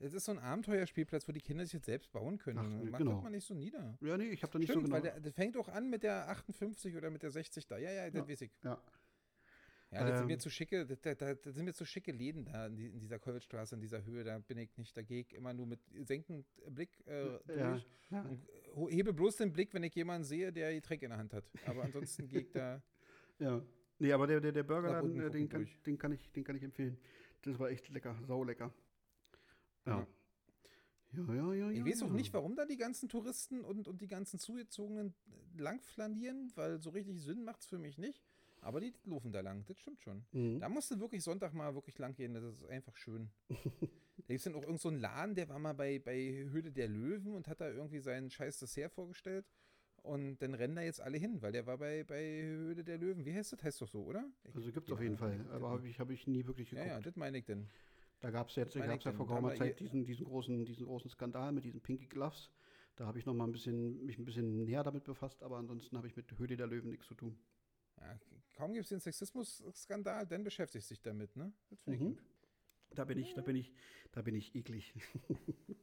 Das ist so ein Abenteuerspielplatz, wo die Kinder sich jetzt selbst bauen können. Ach, Macht genau. mal nicht so nieder. Ja, nee, ich habe da nicht Stimmt, so weil genau. der, das fängt auch an mit der 58 oder mit der 60 da. Ja, ja, das Ja. weiß ich. Ja. Ja, das sind Ähm. mir zu schicke, da, da, da sind mir zu schicke Läden da in, die, in dieser Kolwitzstraße, in dieser Höhe, da bin ich nicht dagegen. Immer nur mit senkend Blick äh, Ja, durch. ja. Und hebe bloß den Blick, wenn ich jemanden sehe, der die Getränk in der Hand hat. Aber ansonsten gehe ich da. Ja. Nee, aber der, der, der Burgerladen, unten äh, den, kann, den, kann ich, den kann ich empfehlen. Das war echt lecker, saulecker. Ja. Ja, ja, ja, Ich ja, weiß auch ja. nicht, warum da die ganzen Touristen und, und die ganzen Zugezogenen lang flanieren, weil so richtig Sinn macht's für mich nicht. Aber die laufen da lang, das stimmt schon. Mhm. Da musst du wirklich Sonntag mal wirklich lang gehen, das ist einfach schön. da gibt es dann auch irgend so einen Laden, der war mal bei, bei Höhle der Löwen und hat da irgendwie sein scheiß Dessert vorgestellt. Und dann rennen da jetzt alle hin, weil der war bei, bei Höhle der Löwen. Wie heißt das? Heißt doch so, oder? Ich- Also gibt es ja, auf jeden Fall. das- Aber habe ich, hab ich nie wirklich Ja, geguckt. ja, das meine ich denn. Da gab es jetzt ich ja vor wir Zeit diesen, diesen, großen, diesen großen Skandal mit diesen Pinky Gloves. Da habe ich noch mal ein bisschen, mich ein bisschen näher damit befasst, aber ansonsten habe ich mit Höhle der Löwen nichts zu tun. Ja, kaum gibt es den Sexismus-Skandal, dann beschäftigt sich damit, ne? Das finde ich Mhm. gut. Da bin ich, da bin ich, da bin ich eklig.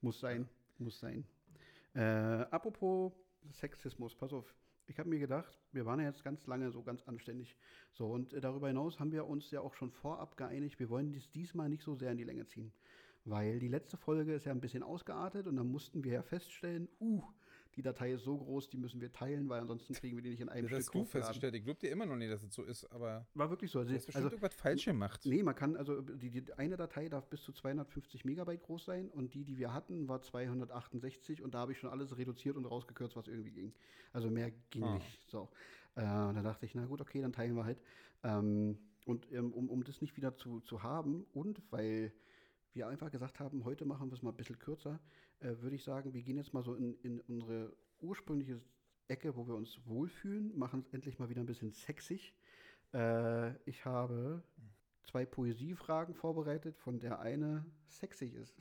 muss sein, muss sein. Äh, apropos Sexismus, pass auf. Ich habe mir gedacht, wir waren ja jetzt ganz lange so ganz anständig. So, und äh, darüber hinaus haben wir uns ja auch schon vorab geeinigt, wir wollen dies diesmal nicht so sehr in die Länge ziehen. Weil die letzte Folge ist ja ein bisschen ausgeartet und dann mussten wir ja feststellen, uh, die Datei ist so groß, die müssen wir teilen, weil ansonsten kriegen wir die nicht in einem Das hast Stück du hochgeladen. festgestellt. Ich glaube dir immer noch nicht, dass es so ist, aber War wirklich so. du Also, hast bestimmt also irgendwas falsch gemacht. Nee, man kann, also die, die eine Datei darf bis zu 250 Megabyte groß sein und die, die wir hatten, war 268 und da habe ich schon alles reduziert und rausgekürzt, was irgendwie ging. Also mehr ging Ah. nicht. So. Äh, da dachte ich, na gut, okay, dann teilen wir halt. Ähm, und ähm, um, um das nicht wieder zu, zu haben und weil wir einfach gesagt haben, heute machen wir es mal ein bisschen kürzer, äh, würde ich sagen, wir gehen jetzt mal so in, in unsere ursprüngliche Ecke, wo wir uns wohlfühlen, machen es endlich mal wieder ein bisschen sexig. Äh, ich habe zwei Poesiefragen vorbereitet, von der eine sexig ist.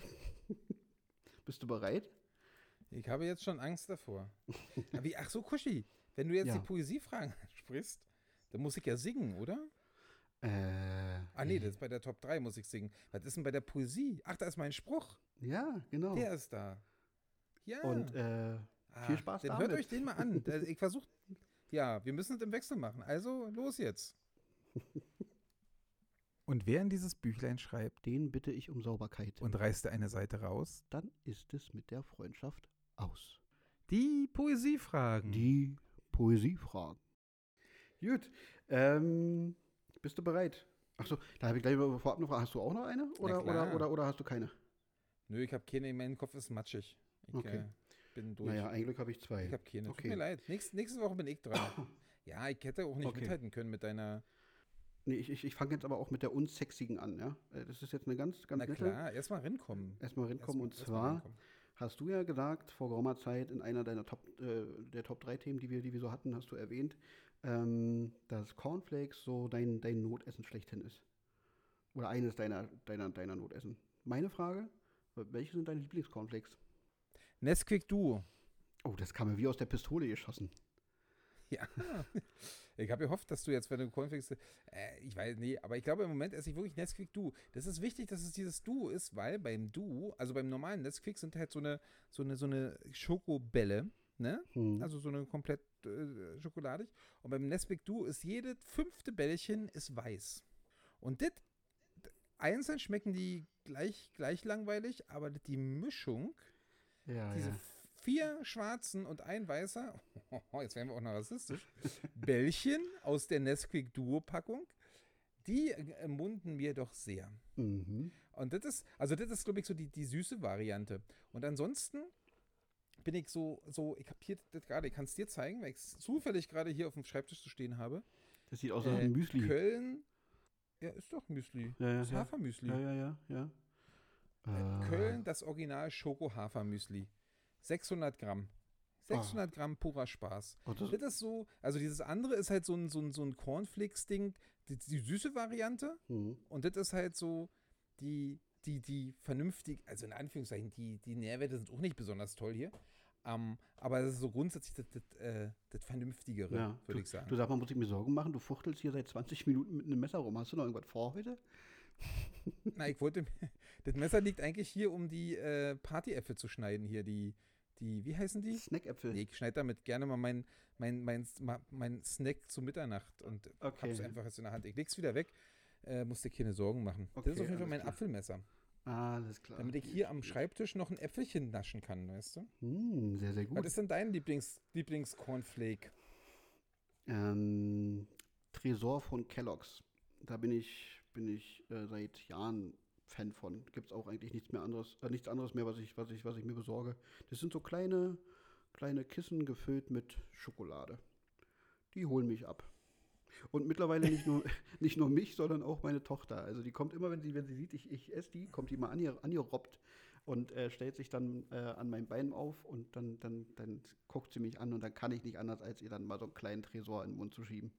Bist du bereit? Ich habe jetzt schon Angst davor. Aber wie, ach so, Kuschi, wenn du jetzt Ja. die Poesiefragen sprichst, dann muss ich ja singen, oder? Äh, Ah nee, das ist bei der Top 3 muss ich singen. Was ist denn bei der Poesie? Ach, da ist mein Spruch. Ja, genau. Der ist da. Ja. Und äh, Ah, viel Spaß Dann damit. hört euch den mal an. Da- Ich versuche, ja, wir müssen es im Wechsel machen. Also, los jetzt. Und wer in dieses Büchlein schreibt den bitte ich um Sauberkeit. und reißt eine Seite raus, dann ist es mit der Freundschaft aus. die Poesiefragen. Die Poesiefragen. Gut. Ähm, bist du bereit? Achso, da habe ich gleich mal vorab eine Frage. Hast du auch noch eine? Oder, oder, oder, oder hast du keine? Nö, ich habe keine, mein Kopf ist matschig. Ich Okay. äh, bin durch. Naja, ein Glück habe ich zwei. ich habe keine. okay. Tut mir leid. Nächst, nächste Woche bin ich dran. ja, ich hätte auch nicht Okay. mithalten können mit deiner. Nee, ich, ich, ich fange jetzt aber auch mit der unsexigen an, ja? Äh, Das ist jetzt eine ganz, ganz Na nette. klar, erstmal rinkommen. Erstmal reinkommen. Und Erst mal zwar rinkommen. hast du ja gesagt, vor geraumer Zeit in einer deiner Top, äh, der Top 3 Themen, die wir, die wir so hatten, hast du erwähnt, ähm, dass Cornflakes so dein, dein Notessen schlechthin ist. Oder eines deiner, deiner, deiner Notessen. Meine Frage, welche sind deine Lieblingscornflakes? Nesquik Duo. Oh, das kam mir wie aus der Pistole geschossen. Ja. Ich habe gehofft, dass du jetzt, wenn du Cornflakes, äh, ich weiß, nee, aber ich glaube im Moment esse ich wirklich Nesquik Duo. Das ist wichtig, dass es dieses Duo ist, weil beim Duo, also beim normalen Nesquik sind halt so eine, so eine, so eine Schokobälle, ne? Hm. Also so eine komplett äh, schokoladig. Und beim Nesquik Duo ist jede fünfte Bällchen ist weiß. Und das, einzeln schmecken die gleich, gleich langweilig, aber die Mischung, ja, diese ja. vier schwarzen und ein weißer, jetzt werden wir auch noch rassistisch, Bällchen aus der Nesquik Duo-Packung, die äh, munden mir doch sehr. Mhm. Und das ist, also das ist, glaube ich, so die, die süße Variante. Und ansonsten bin ich so, so ich habe hier das gerade, ich kann es dir zeigen, weil ich es zufällig gerade hier auf dem Schreibtisch zu stehen habe. Das sieht aus wie Äh, ein Müsli. Köln, ja, ist doch Müsli. Ja, ja, Das ja. Hafermüsli. Ja, ja, ja, ja. Äh, Äh, Köln, das Original Schoko-Hafermüsli. 600 Gramm. 600 Gramm purer Spaß. oh, das, Das ist so, also dieses andere ist halt so ein, so ein, so ein Cornflakes-Ding, die, die süße Variante. mhm. Und das ist halt so die, die, die vernünftig, also in Anführungszeichen, die, die Nährwerte sind auch nicht besonders toll hier. Ähm, aber das ist so grundsätzlich das, das, äh, das Vernünftigere, Ja, würde ich sagen. Du sag mal, muss ich mir Sorgen machen? Du fuchtelst hier seit 20 Minuten mit einem Messer rum. Hast du noch irgendwas vor heute? Na, ich wollte, das Messer liegt eigentlich hier, um die äh, Partyäpfel zu schneiden hier, die, die, wie heißen die? Snackäpfel. Nee, ich schneide damit gerne mal mein, mein, mein, mein Snack zu Mitternacht und Okay. hab's einfach jetzt in der Hand. Ich leg's wieder weg, äh, musst dir keine Sorgen machen. das Okay, ist auf jeden Fall mein klar. Apfelmesser, Alles klar. damit ich hier am Schreibtisch noch ein Äpfelchen naschen kann, weißt du? Hm, sehr, sehr gut. Was ist denn dein Lieblings, Lieblings-Cornflake? Ähm, Tresor von Kellogg's. Da bin ich bin ich äh, seit Jahren Fan von. Gibt es auch eigentlich nichts mehr anderes, äh, nichts anderes mehr, was ich, was ich, was ich mir besorge. Das sind so kleine, kleine Kissen gefüllt mit Schokolade. Die holen mich ab. Und mittlerweile nicht nur, nicht nur mich, sondern auch meine Tochter. Also die kommt immer, wenn sie, wenn sie sieht, ich, ich esse die, kommt die mal an ihr, an ihr robbt und äh, stellt sich dann äh, an mein Bein auf und dann, dann, dann guckt sie mich an und dann kann ich nicht anders, als ihr dann mal so einen kleinen Tresor in den Mund zu schieben.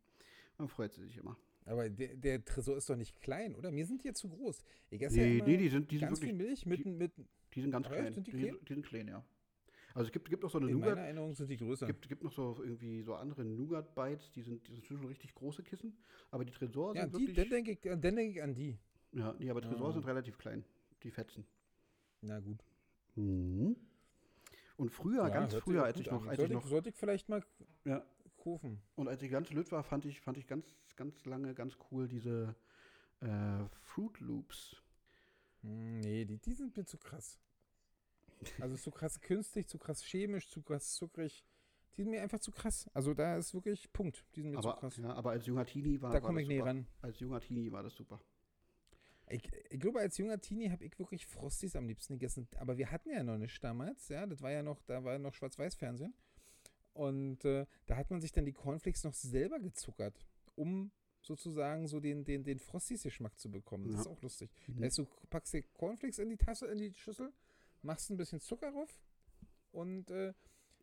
Dann freut sie sich immer. Aber der, der Tresor ist doch nicht klein, oder? Mir sind die jetzt zu groß. Ich esse Nee, ja nee, die sind- die sind ganz wirklich- viel Milch mit, die- mit Die sind ganz klein. Sind die die, klein? die sind klein, ja. Also es gibt, gibt auch so eine in meiner Nougat, Erinnerung sind die größer. gibt, gibt noch so irgendwie so andere Nougat-Bites, die sind, die sind schon richtig große Kissen, aber die Tresor ja, sind die, wirklich, dann denke ich, denke ich an die. ja, nee, aber Tresor Ah. sind relativ klein, die fetzen. Na gut. Und früher, Ja, ganz früher, als ich noch, als ich sollte, noch, sollte ich vielleicht mal ja, kaufen. und als ich ganz lütt war, fand ich, fand ich ganz, ganz lange ganz cool diese äh, Fruit Loops. Hm, Nee, die, die sind mir zu krass. Also zu krass künstlich, zu krass chemisch, zu krass zuckrig. Die sind mir einfach zu krass. Also da ist wirklich Punkt. Die sind mir zu Aber, krass. ja, aber als junger Teenie war, da war komme das super. ran. Als junger Teenie war das super. Ich, ich glaube, als junger Teenie habe ich wirklich Frosties am liebsten gegessen. Aber wir hatten ja noch nicht damals, ja. Das war ja noch, da war ja noch Schwarz-Weiß-Fernsehen. Und äh, da hat man sich dann die Cornflakes noch selber gezuckert, um sozusagen so den, den, den Frosties-Geschmack zu bekommen. Das Ja. ist auch lustig. Mhm. Das heißt, du packst die Cornflakes in die Tasse, in die Schüssel, machst ein bisschen Zucker drauf und, äh,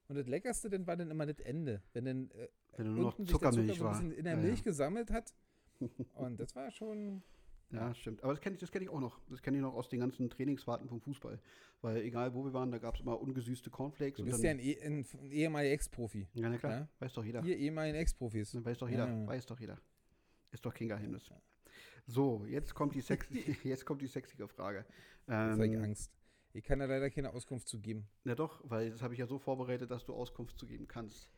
und das Leckerste dann war dann immer das Ende. Wenn dann äh, Wenn du nur noch Zucker Zuckermilch so ein war. bisschen in der Ja, Milch ja. gesammelt hat. Und das war schon. Ja, stimmt. Aber das kenne ich, das kenn ich auch noch. Das kenne ich noch aus den ganzen Trainingsfahrten vom Fußball. Weil egal wo wir waren, da gab es immer ungesüßte Cornflakes. Du bist ja ein, eh- ein, ein ehemaliger Ex-Profi. ja, na klar, ja. weiß doch jeder. Ihr ehemaligen Ex-Profis. Weiß doch jeder, Ja. weiß doch jeder. Ist doch kein Geheimnis. So, jetzt kommt die, sexy, jetzt kommt die sexige Frage. Jetzt habe ich Ähm, Angst. Ich kann da leider keine Auskunft zu geben. na doch, weil das habe ich ja so vorbereitet, dass du Auskunft zu geben kannst.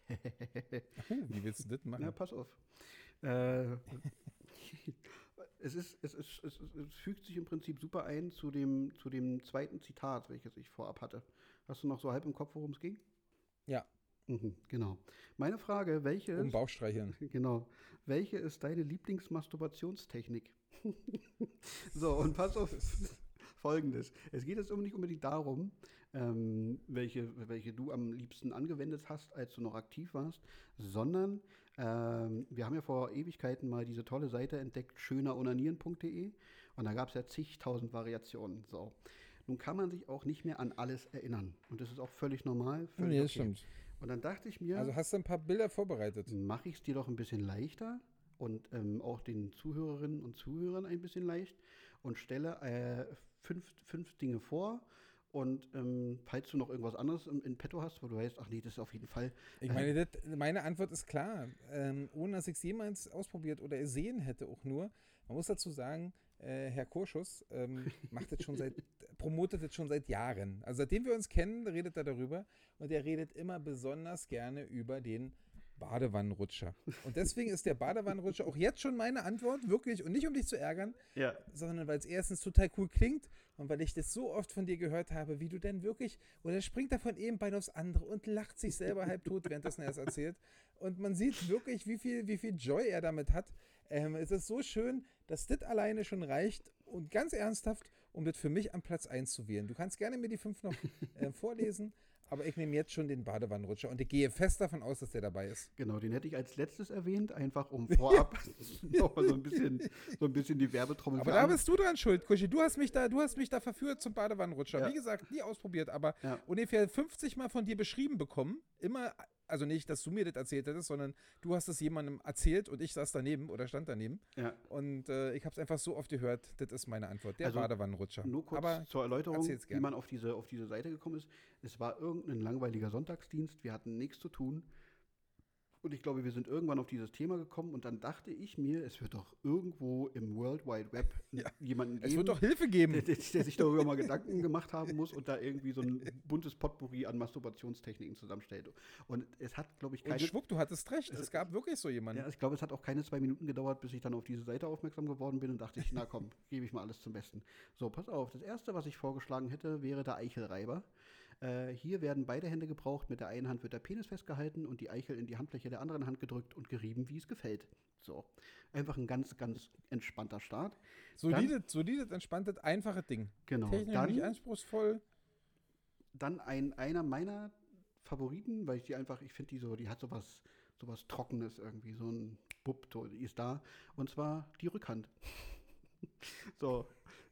Wie willst du das machen? Na, pass auf. Äh, es, ist, es, ist, es, es fügt sich im Prinzip super ein zu dem, zu dem zweiten Zitat, welches ich vorab hatte. Hast du noch so halb im Kopf, worum es ging? Ja. Mhm, genau. Meine Frage, welche um Bauchstreicheln. genau, welche ist deine Lieblingsmasturbationstechnik? so, und pass auf folgendes. Es geht jetzt nicht unbedingt darum, ähm, welche, welche du am liebsten angewendet hast, als du noch aktiv warst, sondern ähm, wir haben ja vor Ewigkeiten mal diese tolle Seite entdeckt, schönerunanieren.de und da gab es ja zigtausend Variationen. So. Nun kann man sich auch nicht mehr an alles erinnern. Und das ist auch völlig normal. Völlig Nee, das stimmt. Und dann dachte ich mir, Also hast du ein paar Bilder vorbereitet. mache ich es dir doch ein bisschen leichter und ähm, auch den Zuhörerinnen und Zuhörern ein bisschen leicht und stelle äh, fünf, fünf Dinge vor. Und ähm, falls du noch irgendwas anderes in, in petto hast, wo du weißt, ach nee, das ist auf jeden Fall. Ich äh, meine, das, meine Antwort ist klar. Ähm, ohne dass ich es jemals ausprobiert oder gesehen hätte, auch nur. Man muss dazu sagen, äh, Herr Kurschus ähm, macht das schon seit, promotet das schon seit Jahren. Also seitdem wir uns kennen, redet er darüber. Und er redet immer besonders gerne über den Badewannenrutscher. Und deswegen ist der Badewannenrutscher auch jetzt schon meine Antwort, wirklich, und nicht um dich zu ärgern, ja, sondern weil es erstens total cool klingt und weil ich das so oft von dir gehört habe, wie du denn wirklich, oder springt er von einem Bein aufs andere und lacht sich selber halb tot, währenddessen er es erzählt. Und man sieht wirklich, wie viel, wie viel Joy er damit hat. Ähm, es ist so schön, dass das alleine schon reicht und ganz ernsthaft, um das für mich am Platz 1 zu wählen. Du kannst gerne mir die fünf noch äh, vorlesen, aber ich nehme jetzt schon den Badewannenrutscher und ich gehe fest davon aus, dass der dabei ist. genau, den hätte ich als letztes erwähnt, einfach um vorab nochmal so ein bisschen, so ein bisschen die Werbetrommel Aber da bist du dran schuld, Kuschi. Du hast mich da, du hast mich da verführt zum Badewannenrutscher. Ja. Wie gesagt, nie ausprobiert, aber Ja. ungefähr 50 Mal von dir beschrieben bekommen. Immer, also nicht, dass du mir das erzählt hättest, sondern du hast es jemandem erzählt und ich saß daneben oder stand daneben. Ja. Und äh, ich habe es einfach so oft gehört. Das ist meine Antwort. Der Also, Badewannenrutscher. Nur kurz aber zur Erläuterung, wie man auf diese, auf diese Seite gekommen ist. Es war irgendein langweiliger Sonntagsdienst, wir hatten nichts zu tun. Und ich glaube, wir sind irgendwann auf dieses Thema gekommen und dann dachte ich mir, es wird doch irgendwo im World Wide Web Ja. jemanden es geben, wird doch Hilfe geben. der, der, der sich darüber mal Gedanken gemacht haben muss und da irgendwie so ein buntes Potpourri an Masturbationstechniken zusammenstellt. Und es hat, glaube ich, Und keine schwupp, du hattest recht. Es gab wirklich so jemanden. ja, ich glaube, es hat auch keine zwei Minuten gedauert, bis ich dann auf diese Seite aufmerksam geworden bin und dachte ich, na komm, gebe ich mal alles zum Besten. So, pass auf. Das erste, was ich vorgeschlagen hätte, wäre der Eichelreiber. Äh, hier werden beide Hände gebraucht. Mit der einen Hand wird der Penis festgehalten und die Eichel in die Handfläche der anderen Hand gedrückt und gerieben, wie es gefällt. So. Einfach ein ganz, ganz entspannter Start. Solides, solides, entspanntes, einfaches Ding. Genau. Technisch Dann- nicht anspruchsvoll. Dann ein, einer meiner Favoriten, weil ich die einfach, ich finde die so, die hat sowas, sowas Trockenes irgendwie, so ein Bub, die ist da. Und zwar die Rückhand. so,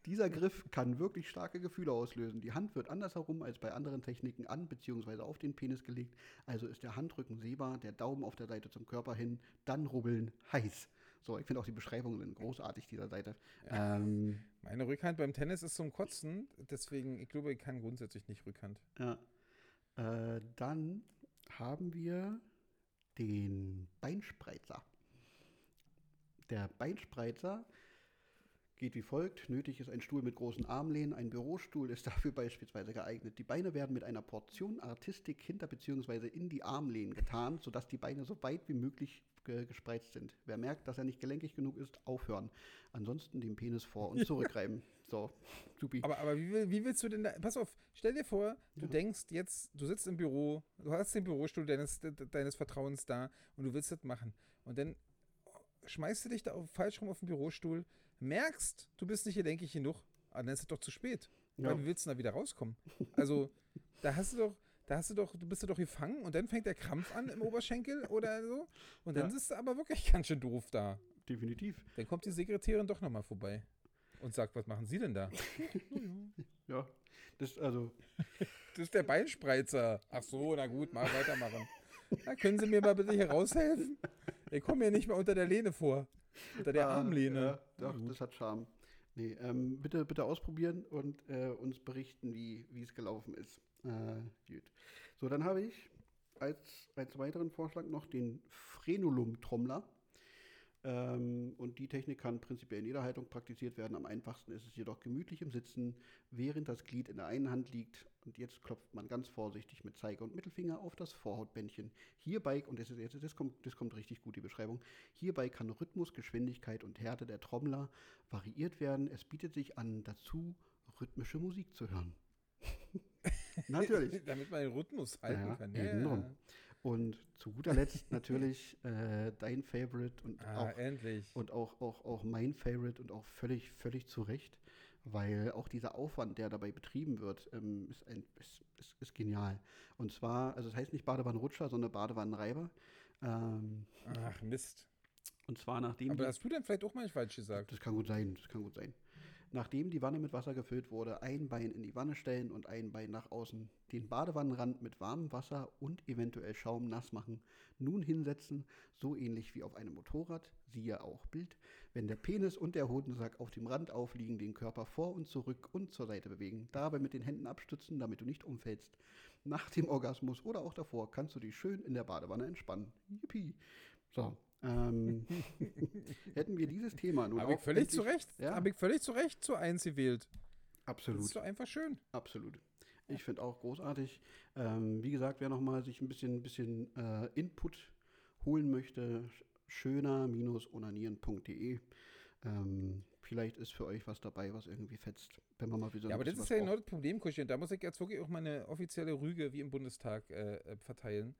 dieser Griff kann wirklich starke Gefühle auslösen. Die Hand wird andersherum als bei anderen Techniken an bzw. auf den Penis gelegt. Also ist der Handrücken sehbar, der Daumen auf der Seite zum Körper hin, dann rubbeln, heiß. So, ich finde auch die Beschreibungen sind großartig dieser Seite. Ähm, Meine Rückhand beim Tennis ist zum Kotzen, deswegen, ich glaube, ich kann grundsätzlich nicht Rückhand. Ja. Äh, dann haben wir den Beinspreizer. Der Beinspreizer geht wie folgt. Nötig ist ein Stuhl mit großen Armlehnen. Ein Bürostuhl ist dafür beispielsweise geeignet. Die Beine werden mit einer Portion Artistik hinter bzw. in die Armlehnen getan, sodass die Beine so weit wie möglich ge gespreizt sind. Wer merkt, dass er nicht gelenkig genug ist, aufhören. Ansonsten den Penis vor- und zurückreiben. So, supi. Aber, aber wie, wie willst du denn da, pass auf, stell dir vor, du Ja. denkst jetzt, du sitzt im Büro, du hast den Bürostuhl deines, de- deines Vertrauens da und du willst das machen. Und dann schmeißt du dich da auf, falsch rum auf den Bürostuhl, merkst, du bist nicht gelenkig genug, aber dann ist es doch zu spät. Ja. Weil wie willst du da wieder rauskommen? Also, da hast du doch, da hast du doch, du bist du doch gefangen und dann fängt der Krampf an im Oberschenkel oder so. Und dann Ja. sitzt du aber wirklich ganz schön doof da. Definitiv. Dann kommt die Sekretärin doch nochmal vorbei und sagt, was machen Sie denn da? Ja. Das, also, Das ist der Beinspreizer. Ach so, na gut, mal weitermachen. Na, können Sie mir mal bitte hier raushelfen? Ich komme hier nicht mehr unter der Lehne vor. Unter der Ah, Armlehne. Ja, doch, das hat Charme. Nee, ähm, bitte, bitte ausprobieren und äh, uns berichten, wie wie es gelaufen ist. Äh, gut. So, dann habe ich als, als weiteren Vorschlag noch den Frenulum-Trommler. Ähm, und die Technik kann prinzipiell in jeder Haltung praktiziert werden. Am einfachsten ist es jedoch gemütlich im Sitzen, während das Glied in der einen Hand liegt. Und jetzt klopft man ganz vorsichtig mit Zeige und Mittelfinger auf das Vorhautbändchen. Hierbei, und das, ist, jetzt- das, kommt, das kommt richtig gut, die Beschreibung, hierbei kann Rhythmus, Geschwindigkeit und Härte der Trommler variiert werden. Es bietet sich an, dazu rhythmische Musik zu hören. Natürlich. Damit man den Rhythmus halten Ja, kann. eben drum. Und zu guter Letzt natürlich äh, dein Favorite und Ah, auch endlich. und auch, auch, auch mein Favorite und auch völlig, völlig zu Recht, weil auch dieser Aufwand, der dabei betrieben wird, ähm, ist, ein, ist, ist, ist genial. Und zwar, also es heißt nicht Badewannenrutscher, sondern Badewannenreiber. Ähm, Ach, Mist. und zwar nachdem Aber hast du denn vielleicht auch mal falsch gesagt? das kann gut sein, das kann gut sein. Nachdem die Wanne mit Wasser gefüllt wurde, ein Bein in die Wanne stellen und ein Bein nach außen. Den Badewannenrand mit warmem Wasser und eventuell Schaum nass machen. Nun hinsetzen, so ähnlich wie auf einem Motorrad, siehe auch Bild. Wenn der Penis und der Hodensack auf dem Rand aufliegen, den Körper vor und zurück und zur Seite bewegen. Dabei mit den Händen abstützen, damit du nicht umfällst. Nach dem Orgasmus oder auch davor kannst du dich schön in der Badewanne entspannen. Yippie. So. Ähm, hätten wir dieses Thema nun Habe ich völlig zu endlich- Recht. Ja. Habe ich völlig zu Recht zu eins gewählt. Das Absolut. ist doch einfach schön. Absolut. Ich finde auch großartig. Ähm, wie gesagt, wer nochmal sich ein bisschen, bisschen äh, Input holen möchte, sch- schöner-onanieren.de. Ähm, vielleicht ist für euch was dabei, was irgendwie fetzt, wenn man mal wieder Ja, aber das ist ja genau das Problem, Kuscheln. Da muss ich jetzt wirklich auch meine offizielle Rüge wie im Bundestag äh, äh, verteilen.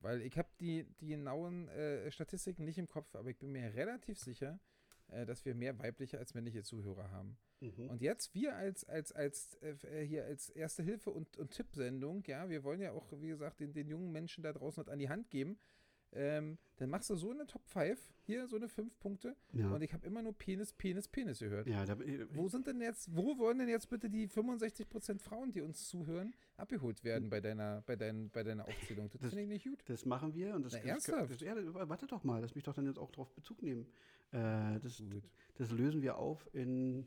Weil ich habe die, die genauen äh, Statistiken nicht im Kopf, aber ich bin mir relativ sicher, äh, dass wir mehr weibliche als männliche Zuhörer haben. Mhm. Und jetzt wir als, als, als äh, hier als Erste Hilfe und, und Tippsendung, ja, wir wollen ja auch, wie gesagt, den, den jungen Menschen da draußen was an die Hand geben. Ähm, dann machst du so eine Top 5, hier so eine 5 Punkte. Ja. Und ich habe immer nur Penis, Penis, Penis gehört. ja, da, Wo sind denn jetzt, wo wollen denn jetzt bitte die 65% Frauen, die uns zuhören, abgeholt werden bei deiner, bei dein, bei deiner Aufzählung? Das, Das- finde ich nicht gut. das machen wir und das, Na, das, das, ja, warte doch mal, lass mich doch dann jetzt auch drauf Bezug nehmen. Äh, das, Gut. das lösen wir auf in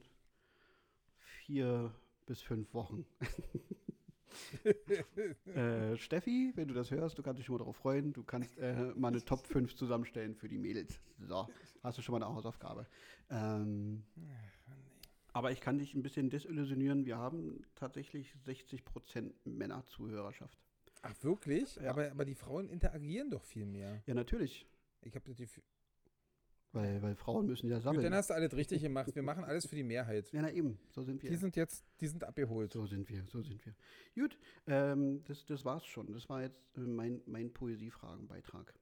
vier bis fünf Wochen. äh, Steffi, wenn du das hörst, du kannst dich schon mal darauf freuen. Du kannst äh, mal eine Top 5 zusammenstellen für die Mädels. So, hast du schon mal eine Hausaufgabe. Ähm, aber ich kann dich ein bisschen desillusionieren. Wir haben tatsächlich 60% Männer-Zuhörerschaft. Ach, wirklich? Ja. Aber, aber die Frauen interagieren doch viel mehr. Ja, natürlich. Ich habe das Gefühl. Weil, weil Frauen müssen ja Gut, sammeln. dann hast du alles richtig gemacht. Wir machen alles für die Mehrheit. ja, na eben, so sind wir. Die sind jetzt, die sind abgeholt. So sind wir, so sind wir. Gut, ähm, das, das war's schon. Das war jetzt äh, mein, mein Poesiefragenbeitrag.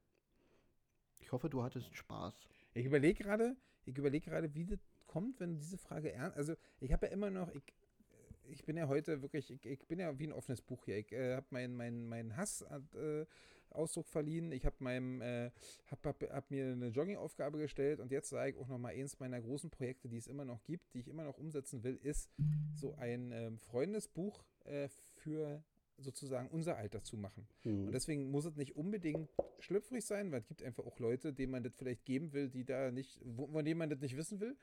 Ich hoffe, du hattest Spaß. Ich überlege gerade, ich überlege gerade, wie das kommt, wenn diese Frage ernst. Also ich habe ja immer noch, ich, ich bin ja heute wirklich, ich, ich bin ja wie ein offenes Buch hier. Ich äh, habe meinen mein, mein Hass äh, Ausdruck verliehen. Ich habe meinem, äh, hab, hab, hab mir eine Joggingaufgabe gestellt und jetzt sage ich auch noch mal eins meiner großen Projekte, die es immer noch gibt, die ich immer noch umsetzen will, ist so ein ähm, Freundesbuch äh, für sozusagen unser Alter zu machen. Und deswegen muss es nicht unbedingt schlüpfrig sein, weil es gibt einfach auch Leute, denen man das vielleicht geben will, die da nicht, von denen man das nicht wissen will.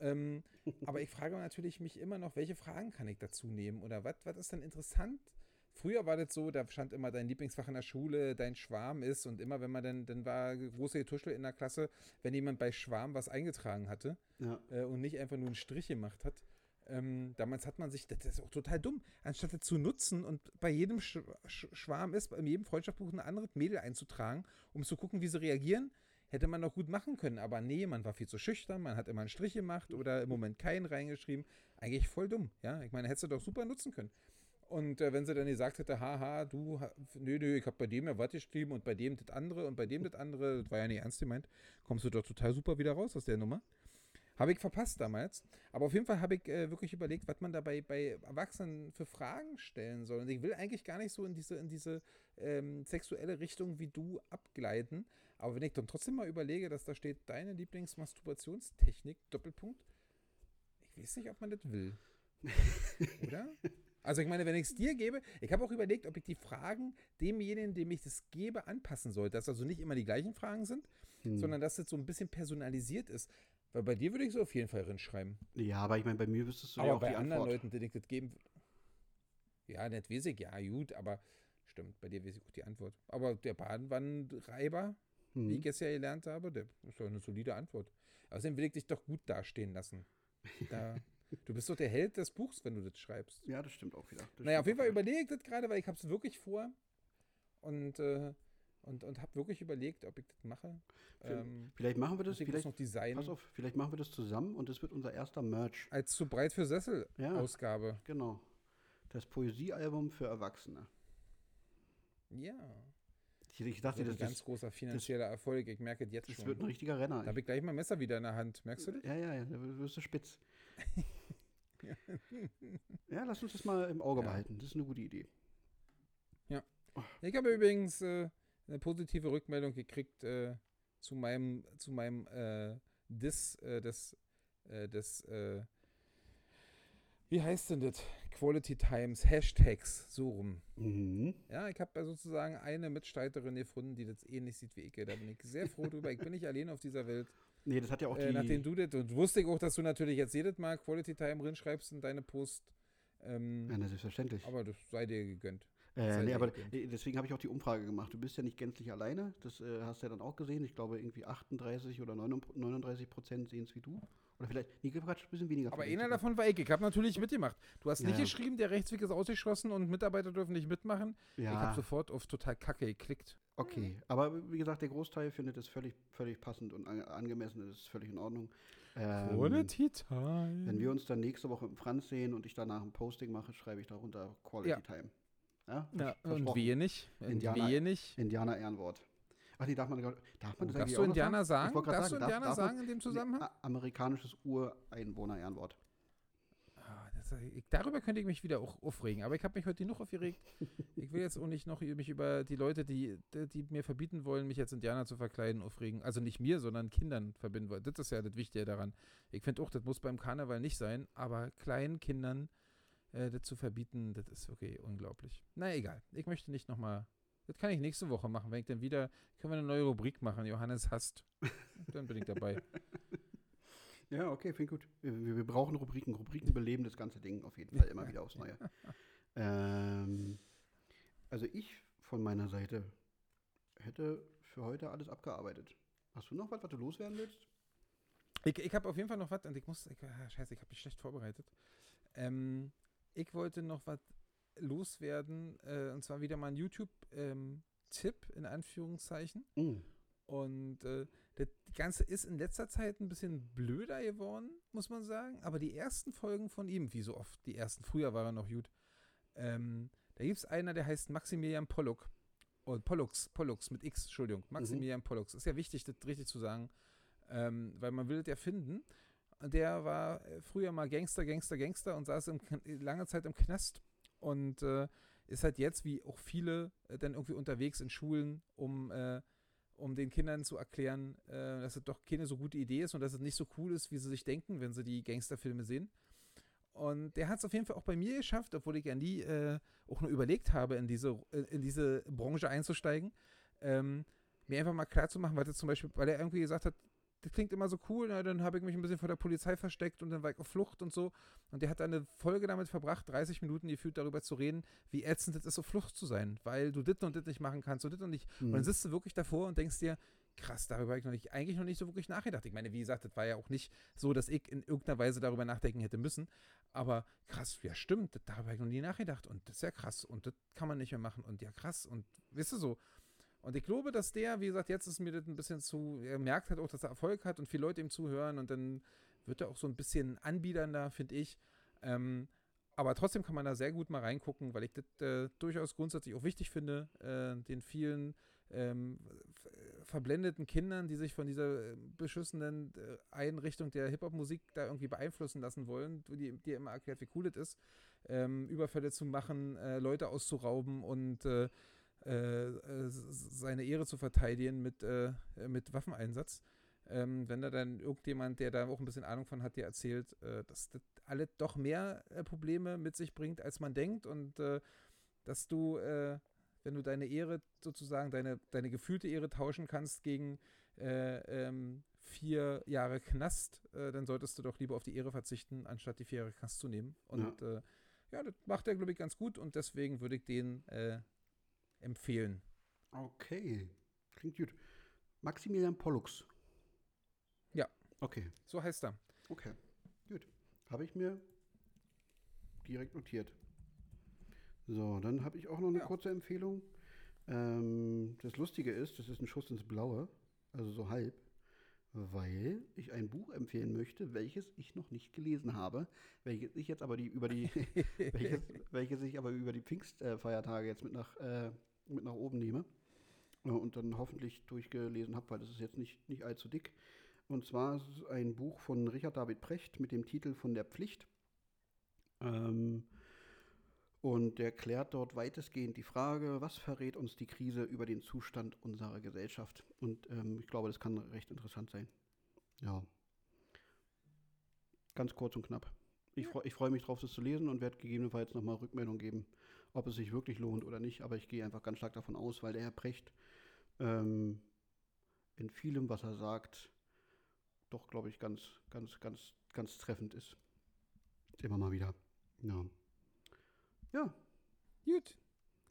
Ähm, aber ich frage natürlich mich immer noch, welche Fragen kann ich dazu nehmen oder was, was ist denn interessant? Früher war das so, da stand immer dein Lieblingsfach in der Schule, dein Schwarm ist und immer, wenn man dann, dann war große Getuschel in der Klasse, wenn jemand bei Schwarm was eingetragen hatte Ja. äh, und nicht einfach nur einen Strich gemacht hat. Ähm, damals hat man sich, das ist auch total dumm, anstatt das zu nutzen und bei jedem Sch Sch Schwarm ist, bei jedem Freundschaftsbuch ein anderes Mädel einzutragen, um zu gucken, wie sie reagieren, hätte man noch gut machen können. Aber nee, man war viel zu schüchtern, man hat immer einen Strich gemacht oder im Moment keinen reingeschrieben. Eigentlich voll dumm, ja. Ich meine, hättest du doch super nutzen können. Und äh, wenn sie dann gesagt hätte, haha, du, nö, nö, ich habe bei dem ja was geschrieben und bei dem das andere und bei dem das andere, das war ja nicht ernst gemeint, kommst du doch total super wieder raus aus der Nummer. Habe ich verpasst damals. Aber auf jeden Fall habe ich äh, wirklich überlegt, was man dabei bei Erwachsenen für Fragen stellen soll. Und ich will eigentlich gar nicht so in diese, in diese ähm, sexuelle Richtung wie du abgleiten. Aber wenn ich dann trotzdem mal überlege, dass da steht, deine Lieblingsmasturbationstechnik, Doppelpunkt, ich weiß nicht, ob man das will. Oder? Also ich meine, wenn ich es dir gebe, ich habe auch überlegt, ob ich die Fragen demjenigen, dem ich das gebe, anpassen sollte. Dass also nicht immer die gleichen Fragen sind, Hm. sondern dass das so ein bisschen personalisiert ist. Weil bei dir würde ich so auf jeden Fall reinschreiben. Ja, aber ich meine, bei mir wüsstest du Aber ja auch bei die anderen Antwort. Leuten, denen ich das geben würde. Ja, nicht weiß ich, ja, gut, aber stimmt, bei dir weiß ich auch die Antwort. Aber der Badenwannreiber, Hm. wie ich es ja gelernt habe, der ist doch eine solide Antwort. Außerdem will ich dich doch gut dastehen lassen. Da, du bist doch der Held des Buchs, wenn du das schreibst. Ja, das stimmt auch wieder. Das Naja, auf jeden Fall überlege ich das gerade, weil ich habe es wirklich vor und, äh, und, und habe wirklich überlegt, ob ich das mache. Ähm, Vielleicht machen wir das, vielleicht, noch designen. pass auf, vielleicht machen wir das zusammen und das wird unser erster Merch. Als zu breit für Sessel Ja. Ausgabe. Genau. Das Poesiealbum für Erwachsene. Ja. Ich, ich Das dachte, das, ein ganz das, großer finanzieller Erfolg. Ich merke es jetzt das schon. wird ein richtiger Renner. Da habe ich gleich mein Messer wieder in der Hand. Merkst du das? Ja, ja, ja, da wirst du spitz. ja, lass uns das mal im Auge Ja. behalten. Das ist eine gute Idee. Ich habe übrigens äh, eine positive Rückmeldung gekriegt äh, zu meinem, zu meinem äh, Dis, äh, des, äh, des, äh, wie heißt denn das? Quality Times, Hashtags, so rum. Mhm. Ja, ich habe sozusagen eine Mitstreiterin gefunden, die das ähnlich sieht wie ich. Da bin ich sehr froh drüber. Ich bin nicht allein auf dieser Welt. Nee, das hat ja auch Äh, die. nachdem du das, und wusste ich auch, dass du natürlich jetzt jedes Mal Quality Time reinschreibst in deine Post. Ähm, ja, na, selbstverständlich. aber das sei dir gegönnt. Äh, nee, aber gegönnt. äh, deswegen habe ich auch die Umfrage gemacht. Du bist ja nicht gänzlich alleine. Das äh, hast du ja dann auch gesehen. Ich glaube, irgendwie 38 oder 39 Prozent sehen es wie du. Oder vielleicht, nee, Quatsch, ein bisschen weniger. Aber einer davon war ich. Ich habe natürlich mitgemacht. Du hast Ja, nicht ja. geschrieben, der Rechtsweg ist ausgeschlossen und Mitarbeiter dürfen nicht mitmachen. Ich Ja, habe sofort auf total kacke geklickt. okay. Aber wie gesagt, der Großteil findet es völlig, völlig passend und an, angemessen. Das ist völlig in Ordnung. Ähm, Time. Wenn wir uns dann nächste Woche im Franz sehen und ich danach ein Posting mache, schreibe ich darunter Quality Ja. Time. Ja, ja, und wehe nicht. Und Indianer- wehe nicht. Indianer Ehrenwort. Ach nee, darf man, darf man das Darfst eigentlich du Indianer sagen? grad Darfst du darf- Indianer darf sagen in dem Nee, Zusammenhang? a- amerikanisches Ureinwohner-Ehrenwort. Ah, das, ich, darüber könnte ich mich wieder auch aufregen. Aber ich habe mich heute genug aufgeregt. Ich will jetzt auch nicht noch mich über die Leute, die, die mir verbieten wollen, mich als Indianer zu verkleiden, aufregen. Also nicht mir, sondern Kindern verbinden wollen. Das ist ja das Wichtige daran. Ich finde auch, das muss beim Karneval nicht sein, aber kleinen Kindern äh, das zu verbieten, das ist wirklich unglaublich. Na egal. Ich möchte nicht nochmal. Das kann ich nächste Woche machen, wenn ich dann wieder. Können wir eine neue Rubrik machen? Johannes hasst. Dann bin ich dabei. Ja, okay, finde ich gut. Wir, wir brauchen Rubriken. Rubriken beleben das ganze Ding auf jeden Fall immer wieder aufs Neue. ähm, also ich von meiner Seite hätte für heute alles abgearbeitet. Hast du noch was, was du loswerden willst? Ich, ich habe auf jeden Fall noch was und ich muss, ich, ah, scheiße, ich habe mich schlecht vorbereitet. Ähm, ich wollte noch was loswerden äh, und zwar wieder mal ein YouTube-Tipp in Anführungszeichen. Mm. Und äh, das Ganze ist in letzter Zeit ein bisschen blöder geworden, muss man sagen. Aber die ersten Folgen von ihm, wie so oft, die ersten, früher war er noch gut. Ähm, da gibt es einer, der heißt Maximilian Pollock. Und Pollux, Pollux mit X, Entschuldigung. Maximilian Pollux. Ist ja wichtig, das richtig zu sagen. Ähm, weil man will das ja finden. Und Der war äh, früher mal Gangster, Gangster, Gangster und saß im, lange Zeit im Knast und äh, ist halt jetzt, wie auch viele, äh, dann irgendwie unterwegs in Schulen, um, äh, um den Kindern zu erklären, äh, dass es doch keine so gute Idee ist und dass es nicht so cool ist, wie sie sich denken, wenn sie die Gangsterfilme sehen. Und der hat es auf jeden Fall auch bei mir geschafft, obwohl ich ja nie äh, auch nur überlegt habe, in diese, äh, in diese Branche einzusteigen, ähm, mir einfach mal klar zu machen, weil, zum Beispiel, weil er irgendwie gesagt hat, das klingt immer so cool, na, dann habe ich mich ein bisschen vor der Polizei versteckt und dann war ich auf Flucht und so. Und der hat eine Folge damit verbracht, 30 Minuten gefühlt darüber zu reden, wie ätzend es ist, auf Flucht zu sein, weil du das und das nicht machen kannst und das und nicht. Und dann sitzt du wirklich davor und denkst dir, krass, darüber habe ich noch nicht, eigentlich noch nicht so wirklich nachgedacht. Ich meine, wie gesagt, das war ja auch nicht so, dass ich in irgendeiner Weise darüber nachdenken hätte müssen. Aber krass, ja stimmt, darüber habe ich noch nie nachgedacht. Und das ist ja krass und das kann man nicht mehr machen. Und ja krass und weißt du so. Und ich glaube, dass der, wie gesagt, jetzt ist mir das ein bisschen zu, er merkt halt auch, dass er Erfolg hat und viele Leute ihm zuhören und dann wird er auch so ein bisschen anbiedernder, finde ich. Ähm, aber trotzdem kann man da sehr gut mal reingucken, weil ich das äh, durchaus grundsätzlich auch wichtig finde, äh, den vielen ähm, verblendeten Kindern, die sich von dieser äh, beschissenen äh, Einrichtung der Hip-Hop-Musik da irgendwie beeinflussen lassen wollen, die dir immer erklärt, wie cool das ist, ähm, Überfälle zu machen, äh, Leute auszurauben und äh, äh, seine Ehre zu verteidigen mit, äh, äh, mit Waffeneinsatz. Ähm, wenn da dann irgendjemand, der da auch ein bisschen Ahnung von hat, dir erzählt, äh, dass das alle doch mehr Probleme mit sich bringt, als man denkt und dass du, äh, wenn du deine Ehre sozusagen, deine, deine gefühlte Ehre tauschen kannst gegen äh, ähm, vier Jahre Knast, dann solltest du doch lieber auf die Ehre verzichten, anstatt die vier Jahre Knast zu nehmen. Und ja, ja das macht er, glaube ich, ganz gut und deswegen würde ich den äh, empfehlen. Okay, klingt gut. Maximilian Pollux. Ja. Okay, So heißt er. okay, gut. Habe ich mir direkt notiert. So, dann habe ich auch noch eine Ja. kurze Empfehlung. Ähm, das Lustige ist, das ist ein Schuss ins Blaue, also so halb, weil ich ein Buch empfehlen möchte, welches ich noch nicht gelesen habe, welches ich jetzt aber die über die welches, welches ich aber über die Pfingstfeiertage jetzt mit nach, äh, mit nach oben nehme äh, und dann hoffentlich durchgelesen habe, weil das ist jetzt nicht, nicht allzu dick. Und zwar ist es ein Buch von Richard David Precht mit dem Titel Von der Pflicht. Ähm, und der klärt dort weitestgehend die Frage, was verrät uns die Krise über den Zustand unserer Gesellschaft? Und ähm, ich glaube, das kann recht interessant sein. Ja. Ganz kurz und knapp. Ich, freu, ich freue mich drauf, das zu lesen und werde gegebenenfalls nochmal Rückmeldung geben, ob es sich wirklich lohnt oder nicht. Aber ich gehe einfach ganz stark davon aus, weil der Herr Precht ähm, in vielem, was er sagt, doch, glaube ich, ganz, ganz, ganz, ganz treffend ist. Immer mal wieder. Ja. Ja, Gut.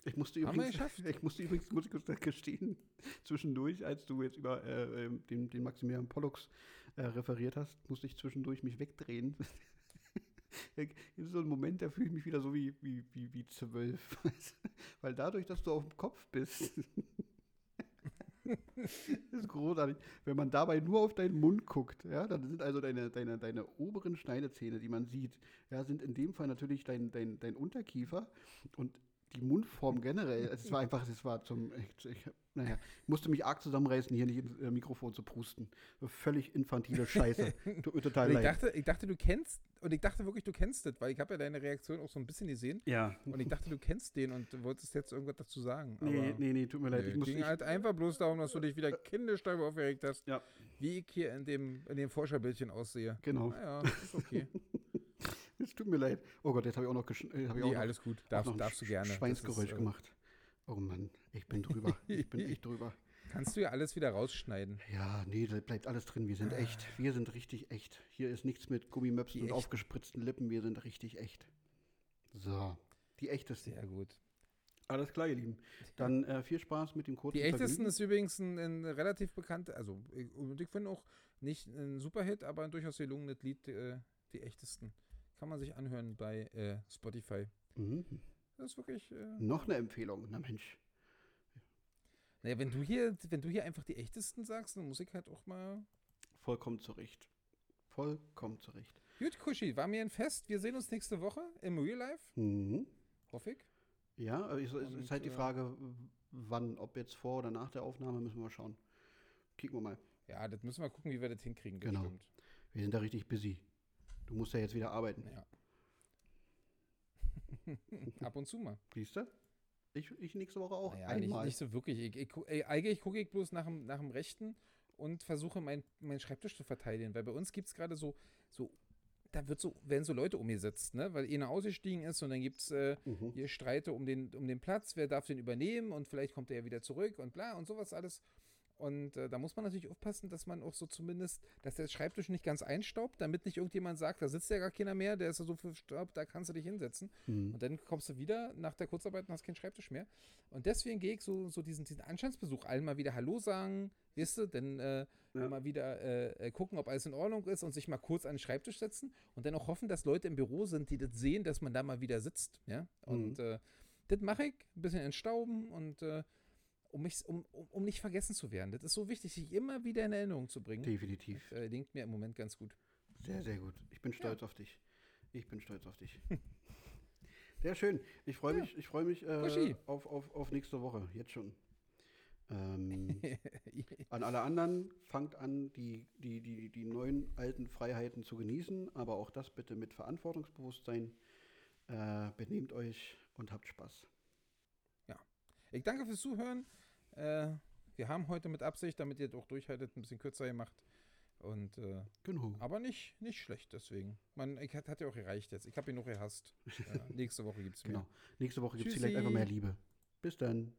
ich musste übrigens, ich musste übrigens, muss ich kurz gestehen, zwischendurch, als du jetzt über äh, ähm, den, den Maximilian Pollux äh, referiert hast, musste ich zwischendurch mich wegdrehen. Ist so ein Moment, da fühle ich mich wieder so wie, wie, wie, wie zwölf. Weil dadurch, dass du auf dem Kopf bist, das ist großartig. Wenn man dabei nur auf deinen Mund guckt, ja, dann sind also deine, deine, deine oberen Schneidezähne, die man sieht, ja, sind in dem Fall natürlich dein, dein, dein Unterkiefer und die Mundform generell. Es war einfach, es war zum, ich, ich, naja, ich musste mich arg zusammenreißen, hier nicht ins äh, Mikrofon zu prusten. So völlig infantile Scheiße. Tut mir total Und ich leid. dachte, ich dachte, du kennst, und ich dachte wirklich, du kennst das, weil ich habe ja deine Reaktion auch so ein bisschen gesehen. ja. Und ich dachte, du kennst den und wolltest jetzt irgendwas dazu sagen. Nee, aber nee, nee, tut mir leid. nö, Ich muss, ging ich, halt einfach bloß darum, dass du dich wieder kindisch darüber aufgeregt hast, Ja. wie ich hier in dem, in dem Forscherbildchen aussehe. genau. Naja, ist okay. Es tut mir leid. Oh Gott, jetzt habe ich auch noch, gesch- äh, hab ich auch nee, noch alles gut. auch Darfst, noch ein darfst du gerne. Schweinsgeräusch ist, äh, gemacht. Oh Mann, ich bin drüber. ich bin echt drüber. Kannst du ja alles wieder rausschneiden. Ja, nee, da bleibt alles drin. Wir sind echt. Wir sind richtig echt. Hier ist nichts mit Gummimöpsen und aufgespritzten Lippen. Wir sind richtig echt. So, die echtesten. Sehr gut. Alles klar, ihr Lieben. Dann äh, viel Spaß mit dem kurzen Die echtesten Vergnügen. ist übrigens ein, ein relativ bekannt, also ich, und ich finde auch nicht ein Superhit, aber ein durchaus gelungenes Lied, äh, die echtesten. Kann man sich anhören bei äh, Spotify. Mhm. Das ist wirklich. Äh, Noch eine Empfehlung. Na Mensch. Naja, wenn du hier, wenn du hier einfach die echtesten sagst, dann muss ich halt auch mal. Vollkommen zurecht. Vollkommen zurecht. Gut, Kuschi, war mir ein Fest. Wir sehen uns nächste Woche im Real Life, Mhm. hoffe ich. Ja, aber es es Und, ist halt die äh, Frage, wann, ob jetzt vor oder nach der Aufnahme, müssen wir mal schauen. Kicken wir mal. Ja, das müssen wir gucken, wie wir das hinkriegen. Genau. stimmt. Wir sind da richtig busy. Du musst ja jetzt wieder arbeiten. Ja. Ab und zu mal. Siehst du? Ich, ich nächste Woche auch. Naja, nicht, einmal. nicht so wirklich. Ich, ich, ey, eigentlich gucke ich bloß nach dem, nach dem Rechten und versuche, mein, meinen Schreibtisch zu verteidigen. Weil bei uns gibt es gerade so, so, da wird so, werden so Leute umgesetzt, ne? Weil einer ausgestiegen ist und dann gibt es äh, Mhm. hier Streite um den, um den Platz, wer darf den übernehmen und vielleicht kommt er ja wieder zurück und bla und sowas alles. Und äh, da muss man natürlich aufpassen, dass man auch so zumindest, dass der Schreibtisch nicht ganz einstaubt, damit nicht irgendjemand sagt, da sitzt ja gar keiner mehr, der ist ja so verstaubt, da kannst du dich hinsetzen. Mhm. Und dann kommst du wieder nach der Kurzarbeit und hast keinen Schreibtisch mehr. Und deswegen gehe ich so, so diesen, diesen Anstandsbesuch allen mal wieder Hallo sagen, weißt du, dann äh, Ja. mal wieder äh, äh, gucken, ob alles in Ordnung ist und sich mal kurz an den Schreibtisch setzen und dann auch hoffen, dass Leute im Büro sind, die das sehen, dass man da mal wieder sitzt. Ja? Und äh, das mache ich, ein bisschen entstauben und äh, um, mich, um, um, um nicht vergessen zu werden. Das ist so wichtig, sich immer wieder in Erinnerung zu bringen. Definitiv. Das, äh, linkt mir im Moment ganz gut. Sehr, sehr gut. Ich bin stolz auf dich. Ich bin stolz auf dich. Sehr schön. Ich freue Ja. mich, ich freue mich äh, auf, auf, auf nächste Woche. Jetzt schon. Ähm, an alle anderen, fangt an, die, die, die, die neuen alten Freiheiten zu genießen, aber auch das bitte mit Verantwortungsbewusstsein. Äh, benehmt euch und habt Spaß. Ich danke fürs Zuhören. Äh, wir haben heute mit Absicht, damit ihr auch durchhaltet, ein bisschen kürzer gemacht. Und äh, Genau. aber nicht, nicht schlecht deswegen. Man, ich, hat, hat ja auch gereicht jetzt. Ich habe ihn noch gehasst. Äh, nächste Woche gibt es mehr. genau. Nächste Woche gibt es vielleicht einfach mehr Liebe. Bis dann.